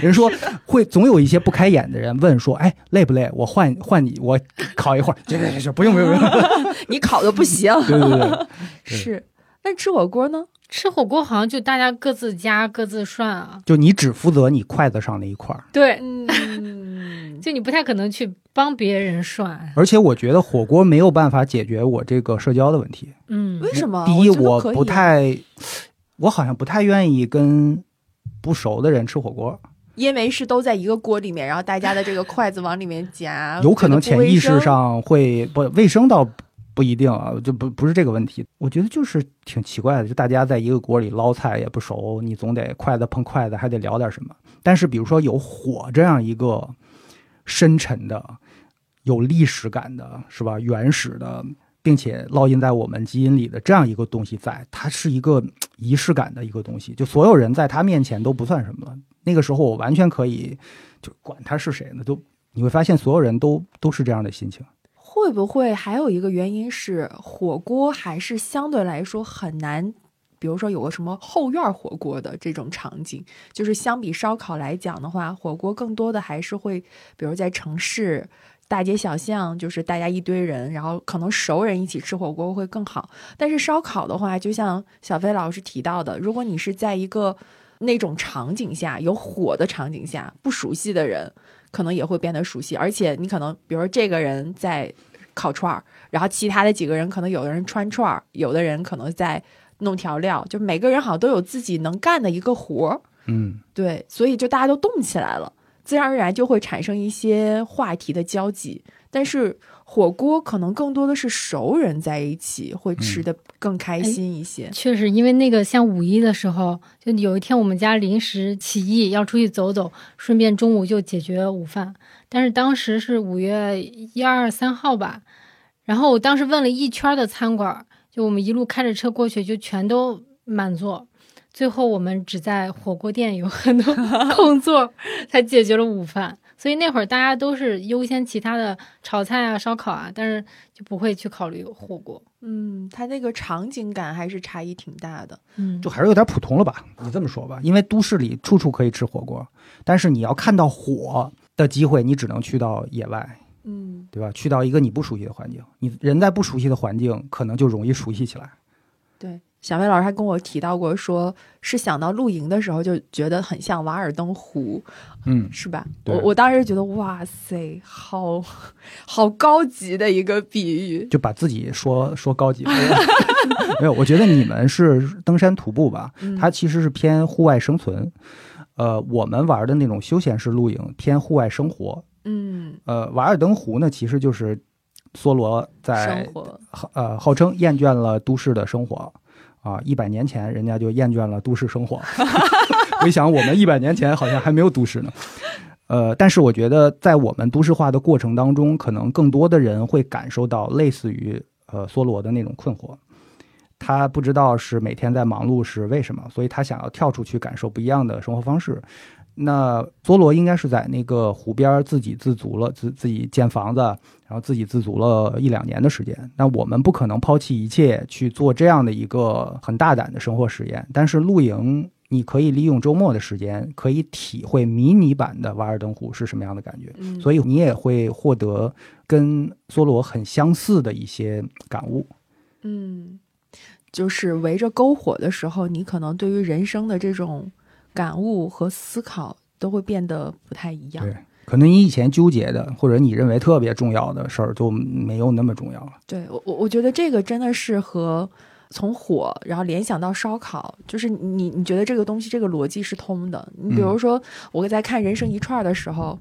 人说会总有一些不开眼的人问说：“哎，累不累？我换换你，我烤一会儿。”行行行，不用不用不用，你烤的不行。对对对，是。那吃火锅呢？吃火锅好像就大家各自夹各自涮啊，就你只负责你筷子上那一块儿。对，嗯 就你不太可能去帮别人涮。而且我觉得火锅没有办法解决我这个社交的问题。嗯，为什么？第一，我不太，我好像不太愿意跟不熟的人吃火锅。因为是都在一个锅里面，然后大家的这个筷子往里面夹，有可能潜意识上会不卫生倒不一定啊，就不不是这个问题。我觉得就是挺奇怪的，就大家在一个锅里捞菜也不熟，你总得筷子碰筷子，还得聊点什么。但是比如说有火这样一个深沉的、有历史感的，是吧？原始的，并且烙印在我们基因里的这样一个东西在，它是一个仪式感的一个东西，就所有人在他面前都不算什么。那个时候我完全可以，就管他是谁呢，都你会发现所有人都都是这样的心情。会不会还有一个原因是火锅还是相对来说很难？比如说有个什么后院火锅的这种场景，就是相比烧烤来讲的话，火锅更多的还是会，比如在城市大街小巷，就是大家一堆人，然后可能熟人一起吃火锅会更好。但是烧烤的话，就像小飞老师提到的，如果你是在一个那种场景下有火的场景下，不熟悉的人可能也会变得熟悉，而且你可能比如说这个人在烤串儿，然后其他的几个人可能有的人穿串儿，有的人可能在弄调料，就每个人好像都有自己能干的一个活儿，嗯，对，所以就大家都动起来了，自然而然就会产生一些话题的交集。但是火锅可能更多的是熟人在一起，会吃的更开心一些。确实，因为那个像五一的时候，就有一天我们家临时起意要出去走走，顺便中午就解决午饭。但是当时是五月一二三号吧，然后我当时问了一圈的餐馆，就我们一路开着车过去，就全都满座。最后我们只在火锅店有很多 空座，才解决了午饭。所以那会儿大家都是优先其他的炒菜啊、烧烤啊，但是就不会去考虑火锅。嗯，它那个场景感还是差异挺大的。嗯，就还是有点普通了吧？你这么说吧，因为都市里处处可以吃火锅，但是你要看到火的机会，你只能去到野外，嗯，对吧？去到一个你不熟悉的环境，你人在不熟悉的环境，可能就容易熟悉起来。对。小魏老师还跟我提到过，说是想到露营的时候就觉得很像瓦尔登湖，嗯，是吧？我我当时觉得，哇塞，好好高级的一个比喻。就把自己说说高级了。没有，我觉得你们是登山徒步吧，嗯它其实是偏户外生存。呃，我们玩的那种休闲式露营偏户外生活。嗯，呃，瓦尔登湖呢，其实就是梭罗在呃号称厌倦了都市的生活啊，一百年前人家就厌倦了都市生活。回想我们一百年前好像还没有都市呢。呃，但是我觉得在我们都市化的过程当中，可能更多的人会感受到类似于呃梭罗的那种困惑。他不知道是每天在忙碌是为什么，所以他想要跳出去感受不一样的生活方式。那梭罗应该是在那个湖边儿自给自足了，自自己建房子，然后自给自足了一两年的时间。那我们不可能抛弃一切去做这样的一个很大胆的生活实验。但是露营，你可以利用周末的时间，可以体会迷你版的瓦尔登湖是什么样的感觉。嗯，所以你也会获得跟梭罗很相似的一些感悟。嗯，就是围着篝火的时候，你可能对于人生的这种感悟和思考都会变得不太一样。对，可能你以前纠结的，或者你认为特别重要的事儿，就没有那么重要了。对我，我我觉得这个真的是和从火，然后联想到烧烤，就是你你觉得这个东西这个逻辑是通的。你比如说，我在看《人生一串》的时候，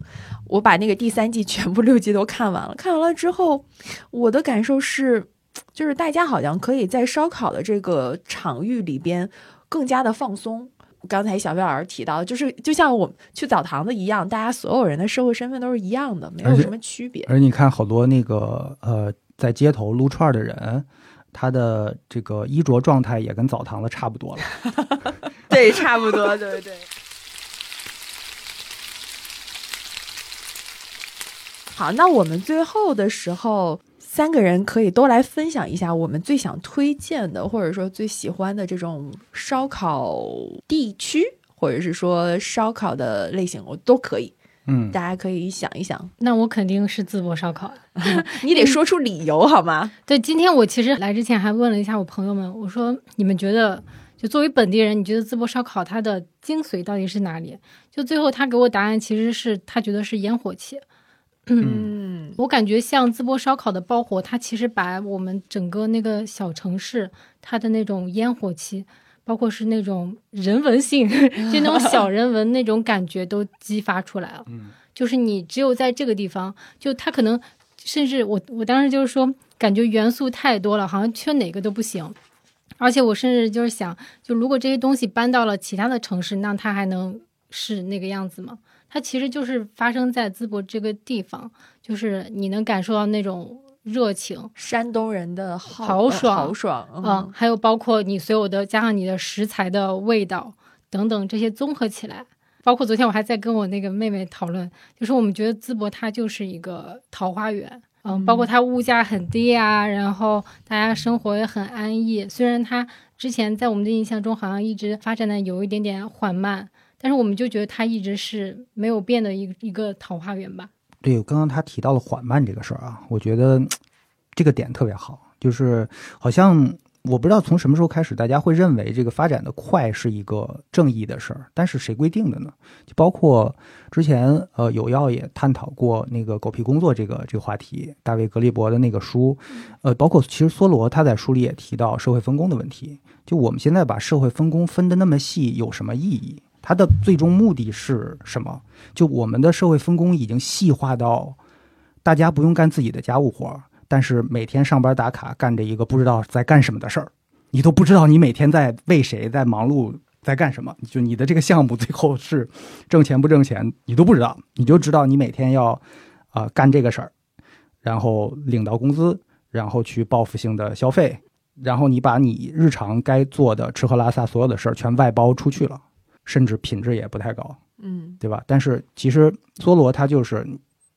我把那个第三季全部六集都看完了。看完了之后，我的感受是，就是大家好像可以在烧烤的这个场域里边更加的放松。刚才小魏老师提到，就是就像我们去澡堂子一样，大家所有人的社会身份都是一样的，没有什么区别。而你看，好多那个呃，在街头撸串儿的人，他的这个衣着状态也跟澡堂子差不多了。对，差不多，对对。好，那我们最后的时候，三个人可以都来分享一下我们最想推荐的，或者说最喜欢的这种烧烤地区，或者是说烧烤的类型，我都可以。嗯，大家可以想一想，那我肯定是淄博烧烤。你得说出理由好吗？对，今天我其实来之前还问了一下我朋友们，我说你们觉得，就作为本地人，你觉得淄博烧烤它的精髓到底是哪里？就最后他给我答案，其实是他觉得是烟火气。嗯我感觉像淄博烧烤的爆火，它其实把我们整个那个小城市它的那种烟火气包括是那种人文性，就那种小人文那种感觉都激发出来了。嗯，就是你只有在这个地方，就它可能甚至我我当时就是说，感觉元素太多了，好像缺哪个都不行。而且我甚至就是想，就如果这些东西搬到了其他的城市，那它还能是那个样子吗？它其实就是发生在淄博这个地方，就是你能感受到那种热情，山东人的豪爽，豪爽嗯，还有包括你所有的加上你的食材的味道等等这些综合起来，包括昨天我还在跟我那个妹妹讨论，就是我们觉得淄博它就是一个桃花源。嗯，包括它物价很低啊，然后大家生活也很安逸。虽然它之前在我们的印象中好像一直发展的有一点点缓慢，但是我们就觉得它一直是没有变的一一个桃花源吧。对，刚刚他提到了缓慢这个事儿啊，我觉得这个点特别好，就是好像。我不知道从什么时候开始，大家会认为这个发展的快是一个正义的事儿，但是谁规定的呢？就包括之前呃有药也探讨过那个狗屁工作这个这个话题，大卫格利伯的那个书，呃，包括其实梭罗他在书里也提到社会分工的问题。就我们现在把社会分工分的那么细有什么意义？它的最终目的是什么？就我们的社会分工已经细化到大家不用干自己的家务活儿。但是每天上班打卡干着一个不知道在干什么的事儿，你都不知道你每天在为谁在忙碌，在干什么？就你的这个项目最后是挣钱不挣钱，你都不知道，你就知道你每天要啊干这个事儿，然后领到工资，然后去报复性的消费，然后你把你日常该做的吃喝拉撒所有的事儿全外包出去了，甚至品质也不太高，嗯，对吧？但是其实梭罗他就是。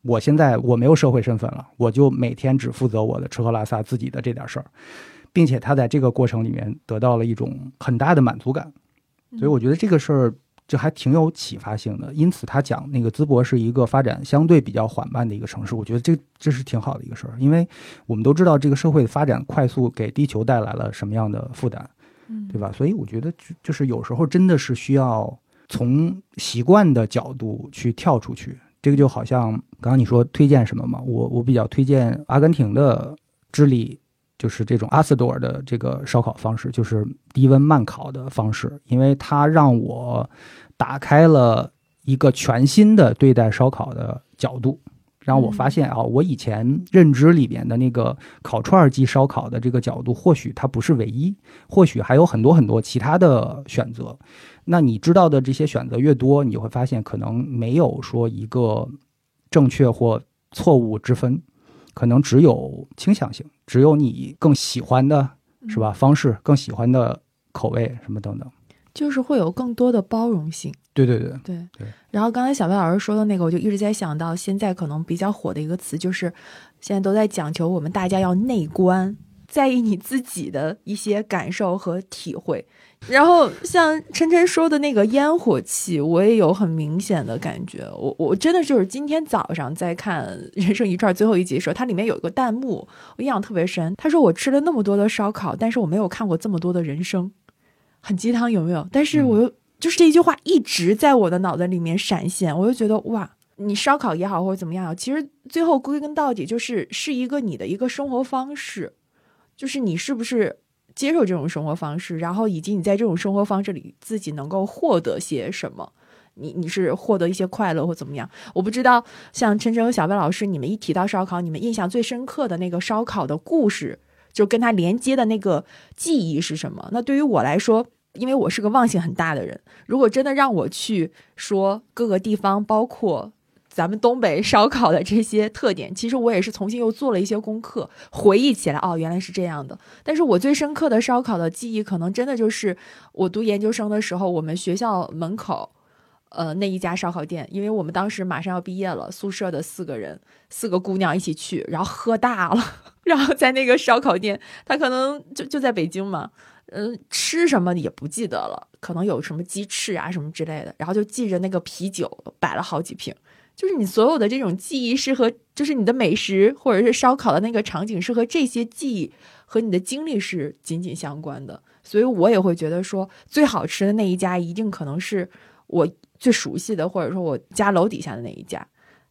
我现在我没有社会身份了，我就每天只负责我的吃喝拉撒自己的这点事儿，并且他在这个过程里面得到了一种很大的满足感，所以我觉得这个事儿就还挺有启发性的。因此他讲那个淄博是一个发展相对比较缓慢的一个城市，我觉得这这是挺好的一个事儿，因为我们都知道这个社会的发展快速给地球带来了什么样的负担，对吧？所以我觉得就就是有时候真的是需要从习惯的角度去跳出去。这个就好像刚刚你说推荐什么嘛，我我比较推荐阿根廷的智利，就是这种阿斯多尔的这个烧烤方式，就是低温慢烤的方式，因为它让我打开了一个全新的对待烧烤的角度，让我发现啊，我以前认知里边的那个烤串即烧烤的这个角度，或许它不是唯一，或许还有很多很多其他的选择。那你知道的这些选择越多，你会发现可能没有说一个正确或错误之分，可能只有倾向性，只有你更喜欢的是吧？方式更喜欢的口味什么等等，就是会有更多的包容性。对对对对对。然后刚才小白老师说的那个，我就一直在想到现在可能比较火的一个词，就是现在都在讲求我们大家要内观，在意你自己的一些感受和体会。然后像晨晨说的那个烟火气，我也有很明显的感觉。我我真的就是今天早上在看《人生一串》最后一集的时候，它里面有一个弹幕，我印象特别深。他说：“我吃了那么多的烧烤，但是我没有看过这么多的人生，很鸡汤，有没有？”但是我又就是这一句话一直在我的脑袋里面闪现，我就觉得哇，你烧烤也好或者怎么样，其实最后归根到底就是是一个你的一个生活方式，就是你是不是？接受这种生活方式，然后以及你在这种生活方式里自己能够获得些什么？你你是获得一些快乐或怎么样？我不知道。像陈晨和小白老师，你们一提到烧烤，你们印象最深刻的那个烧烤的故事，就跟他连接的那个记忆是什么？那对于我来说，因为我是个忘性很大的人，如果真的让我去说各个地方，包括。咱们东北 烧烤的这些特点，其实我也是重新又做了一些功课，回忆起来，哦，原来是这样的。但是我最深刻的烧烤的记忆，可能真的就是我读研究生的时候，我们学校门口，呃，那一家烧烤店，因为我们当时马上要毕业了，宿舍的四个人，四个姑娘一起去，然后喝大了，然后在那个烧烤店，他可能就就在北京嘛，嗯，吃什么也不记得了，可能有什么鸡翅啊什么之类的，然后就记着那个啤酒摆了好几瓶。就是你所有的这种记忆是和，就是你的美食或者是烧烤的那个场景是和这些记忆和你的经历是紧紧相关的，所以我也会觉得说最好吃的那一家一定可能是我最熟悉的，或者说我家楼底下的那一家。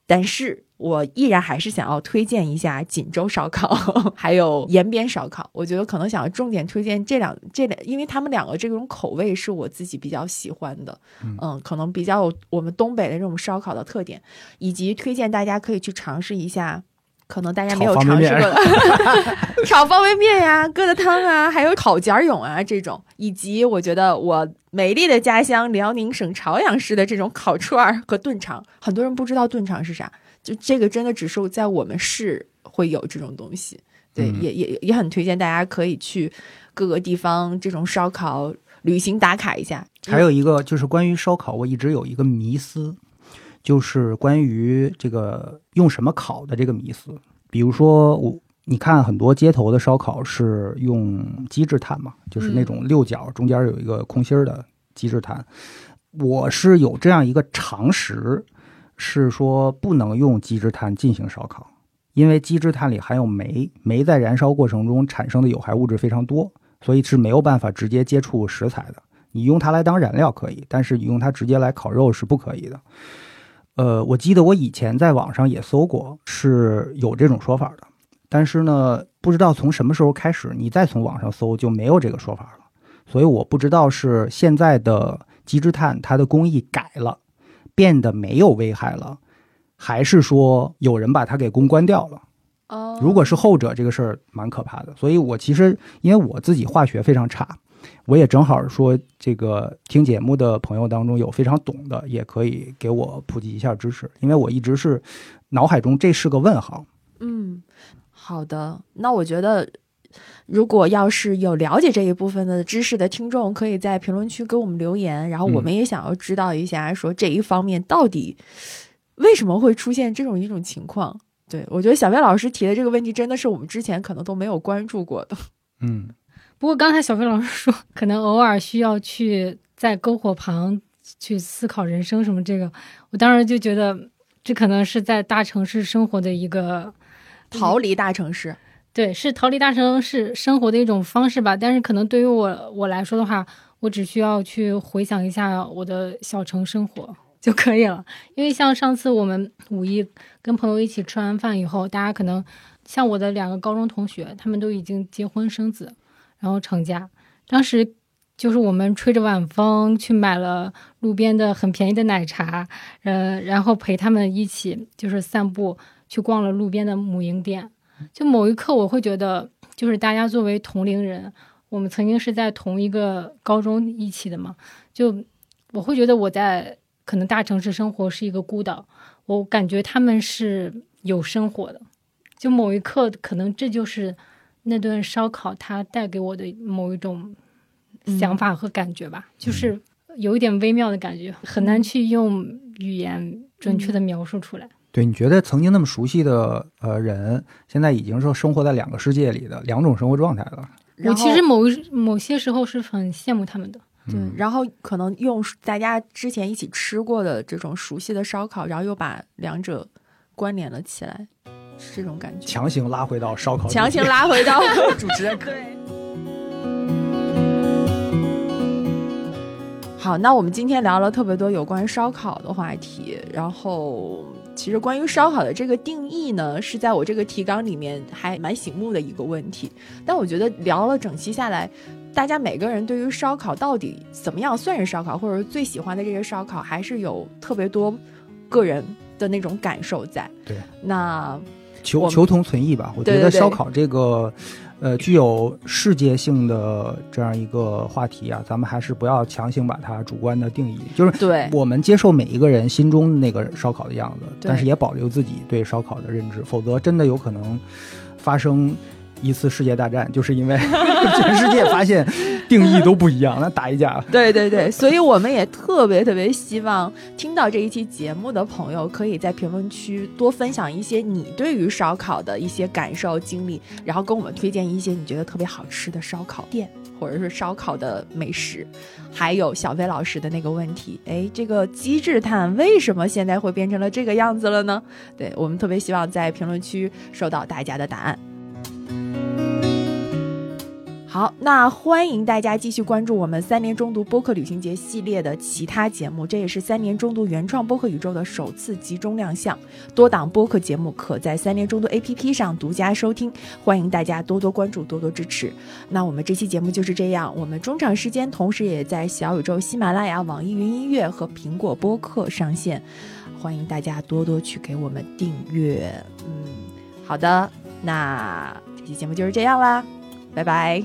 但是我依然还是想要推荐一下锦州烧烤，还有延边烧烤。我觉得可能想要重点推荐这两这两，因为他们两个这种口味是我自己比较喜欢的，嗯，可能比较有我们东北的这种烧烤的特点，以及推荐大家可以去尝试一下。可能大家没有尝试过的 炒方便面呀、疙瘩汤啊，还有烤茧蛹啊这种，以及我觉得我美丽的家乡辽宁省朝阳市的这种烤串儿和炖肠，很多人不知道炖肠是啥，就这个真的只是在我们市会有这种东西。对，也也也很推荐大家可以去各个地方这种烧烤旅行打卡一下。还有一个就是关于烧烤，我一直有一个迷思。就是关于这个用什么烤的这个迷思，比如说我你看很多街头的烧烤是用机制炭嘛，就是那种六角中间有一个空心儿的机制炭。我是有这样一个常识，是说不能用机制炭进行烧烤，因为机制炭里含有煤，煤在燃烧过程中产生的有害物质非常多，所以是没有办法直接接触食材的。你用它来当燃料可以，但是你用它直接来烤肉是不可以的。呃，我记得我以前在网上也搜过，是有这种说法的。但是呢，不知道从什么时候开始，你再从网上搜就没有这个说法了。所以我不知道是现在的机制碳它的工艺改了，变得没有危害了，还是说有人把它给公关掉了？哦，如果是后者，这个事儿蛮可怕的。所以我其实因为我自己化学非常差。我也正好说，这个听节目的朋友当中有非常懂的，也可以给我普及一下知识，因为我一直是脑海中这是个问号。嗯，好的，那我觉得，如果要是有了解这一部分的知识的听众，可以在评论区给我们留言，然后我们也想要知道一下，说这一方面到底为什么会出现这种一种情况？对我觉得小飞老师提的这个问题，真的是我们之前可能都没有关注过的。嗯。不过刚才小飞老师说，可能偶尔需要去在篝火旁去思考人生什么这个，我当时就觉得这可能是在大城市生活的一个逃离大城市，对，是逃离大城市生活的一种方式吧。但是可能对于我我来说的话，我只需要去回想一下我的小城生活 就可以了。因为像上次我们五一跟朋友一起吃完饭以后，大家可能像我的两个高中同学，他们都已经结婚生子。然后成家，当时就是我们吹着晚风去买了路边的很便宜的奶茶，呃，然后陪他们一起就是散步，去逛了路边的母婴店。就某一刻，我会觉得，就是大家作为同龄人，我们曾经是在同一个高中一起的嘛，就我会觉得我在可能大城市生活是一个孤岛，我感觉他们是有生活的。就某一刻，可能这就是。那顿烧烤，它带给我的某一种想法和感觉吧，就是有一点微妙的感觉，很难去用语言准确的描述出来。对，你觉得曾经那么熟悉的呃人，现在已经是生活在两个世界里的两种生活状态了。我其实某某些时候是很羡慕他们的。对，然后可能用大家之前一起吃过的这种熟悉的烧烤，然后又把两者关联了起来。是这种感觉，强行拉回到烧烤，强行拉回到 主持人。对。好，那我们今天聊了特别多有关烧烤的话题，然后其实关于烧烤的这个定义呢，是在我这个提纲里面还蛮醒目的一个问题。但我觉得聊了整期下来，大家每个人对于烧烤到底怎么样算是烧烤，或者最喜欢的这些烧烤，还是有特别多个人的那种感受在。对，那。求求同存异吧，我觉得烧烤这个，呃，具有世界性的这样一个话题啊，咱们还是不要强行把它主观的定义，就是对我们接受每一个人心中那个烧烤的样子，但是也保留自己对烧烤的认知，否则真的有可能发生。一次世界大战，就是因为 全世界发现定义都不一样，那打一架。对对对，所以我们也特别特别希望听到这一期节目的朋友，可以在评论区多分享一些你对于烧烤的一些感受经历，然后跟我们推荐一些你觉得特别好吃的烧烤店，或者是烧烤的美食。还有小飞老师的那个问题，哎，这个机制碳为什么现在会变成了这个样子了呢？对我们特别希望在评论区收到大家的答案。好，那欢迎大家继续关注我们三年中读播客旅行节系列的其他节目，这也是三年中读原创播客宇宙的首次集中亮相。多档播客节目可在三年中读 APP 上独家收听，欢迎大家多多关注，多多支持。那我们这期节目就是这样，我们中场时间同时也在小宇宙、喜马拉雅、网易云音乐和苹果播客上线，欢迎大家多多去给我们订阅。嗯，好的，那这期节目就是这样啦，拜拜。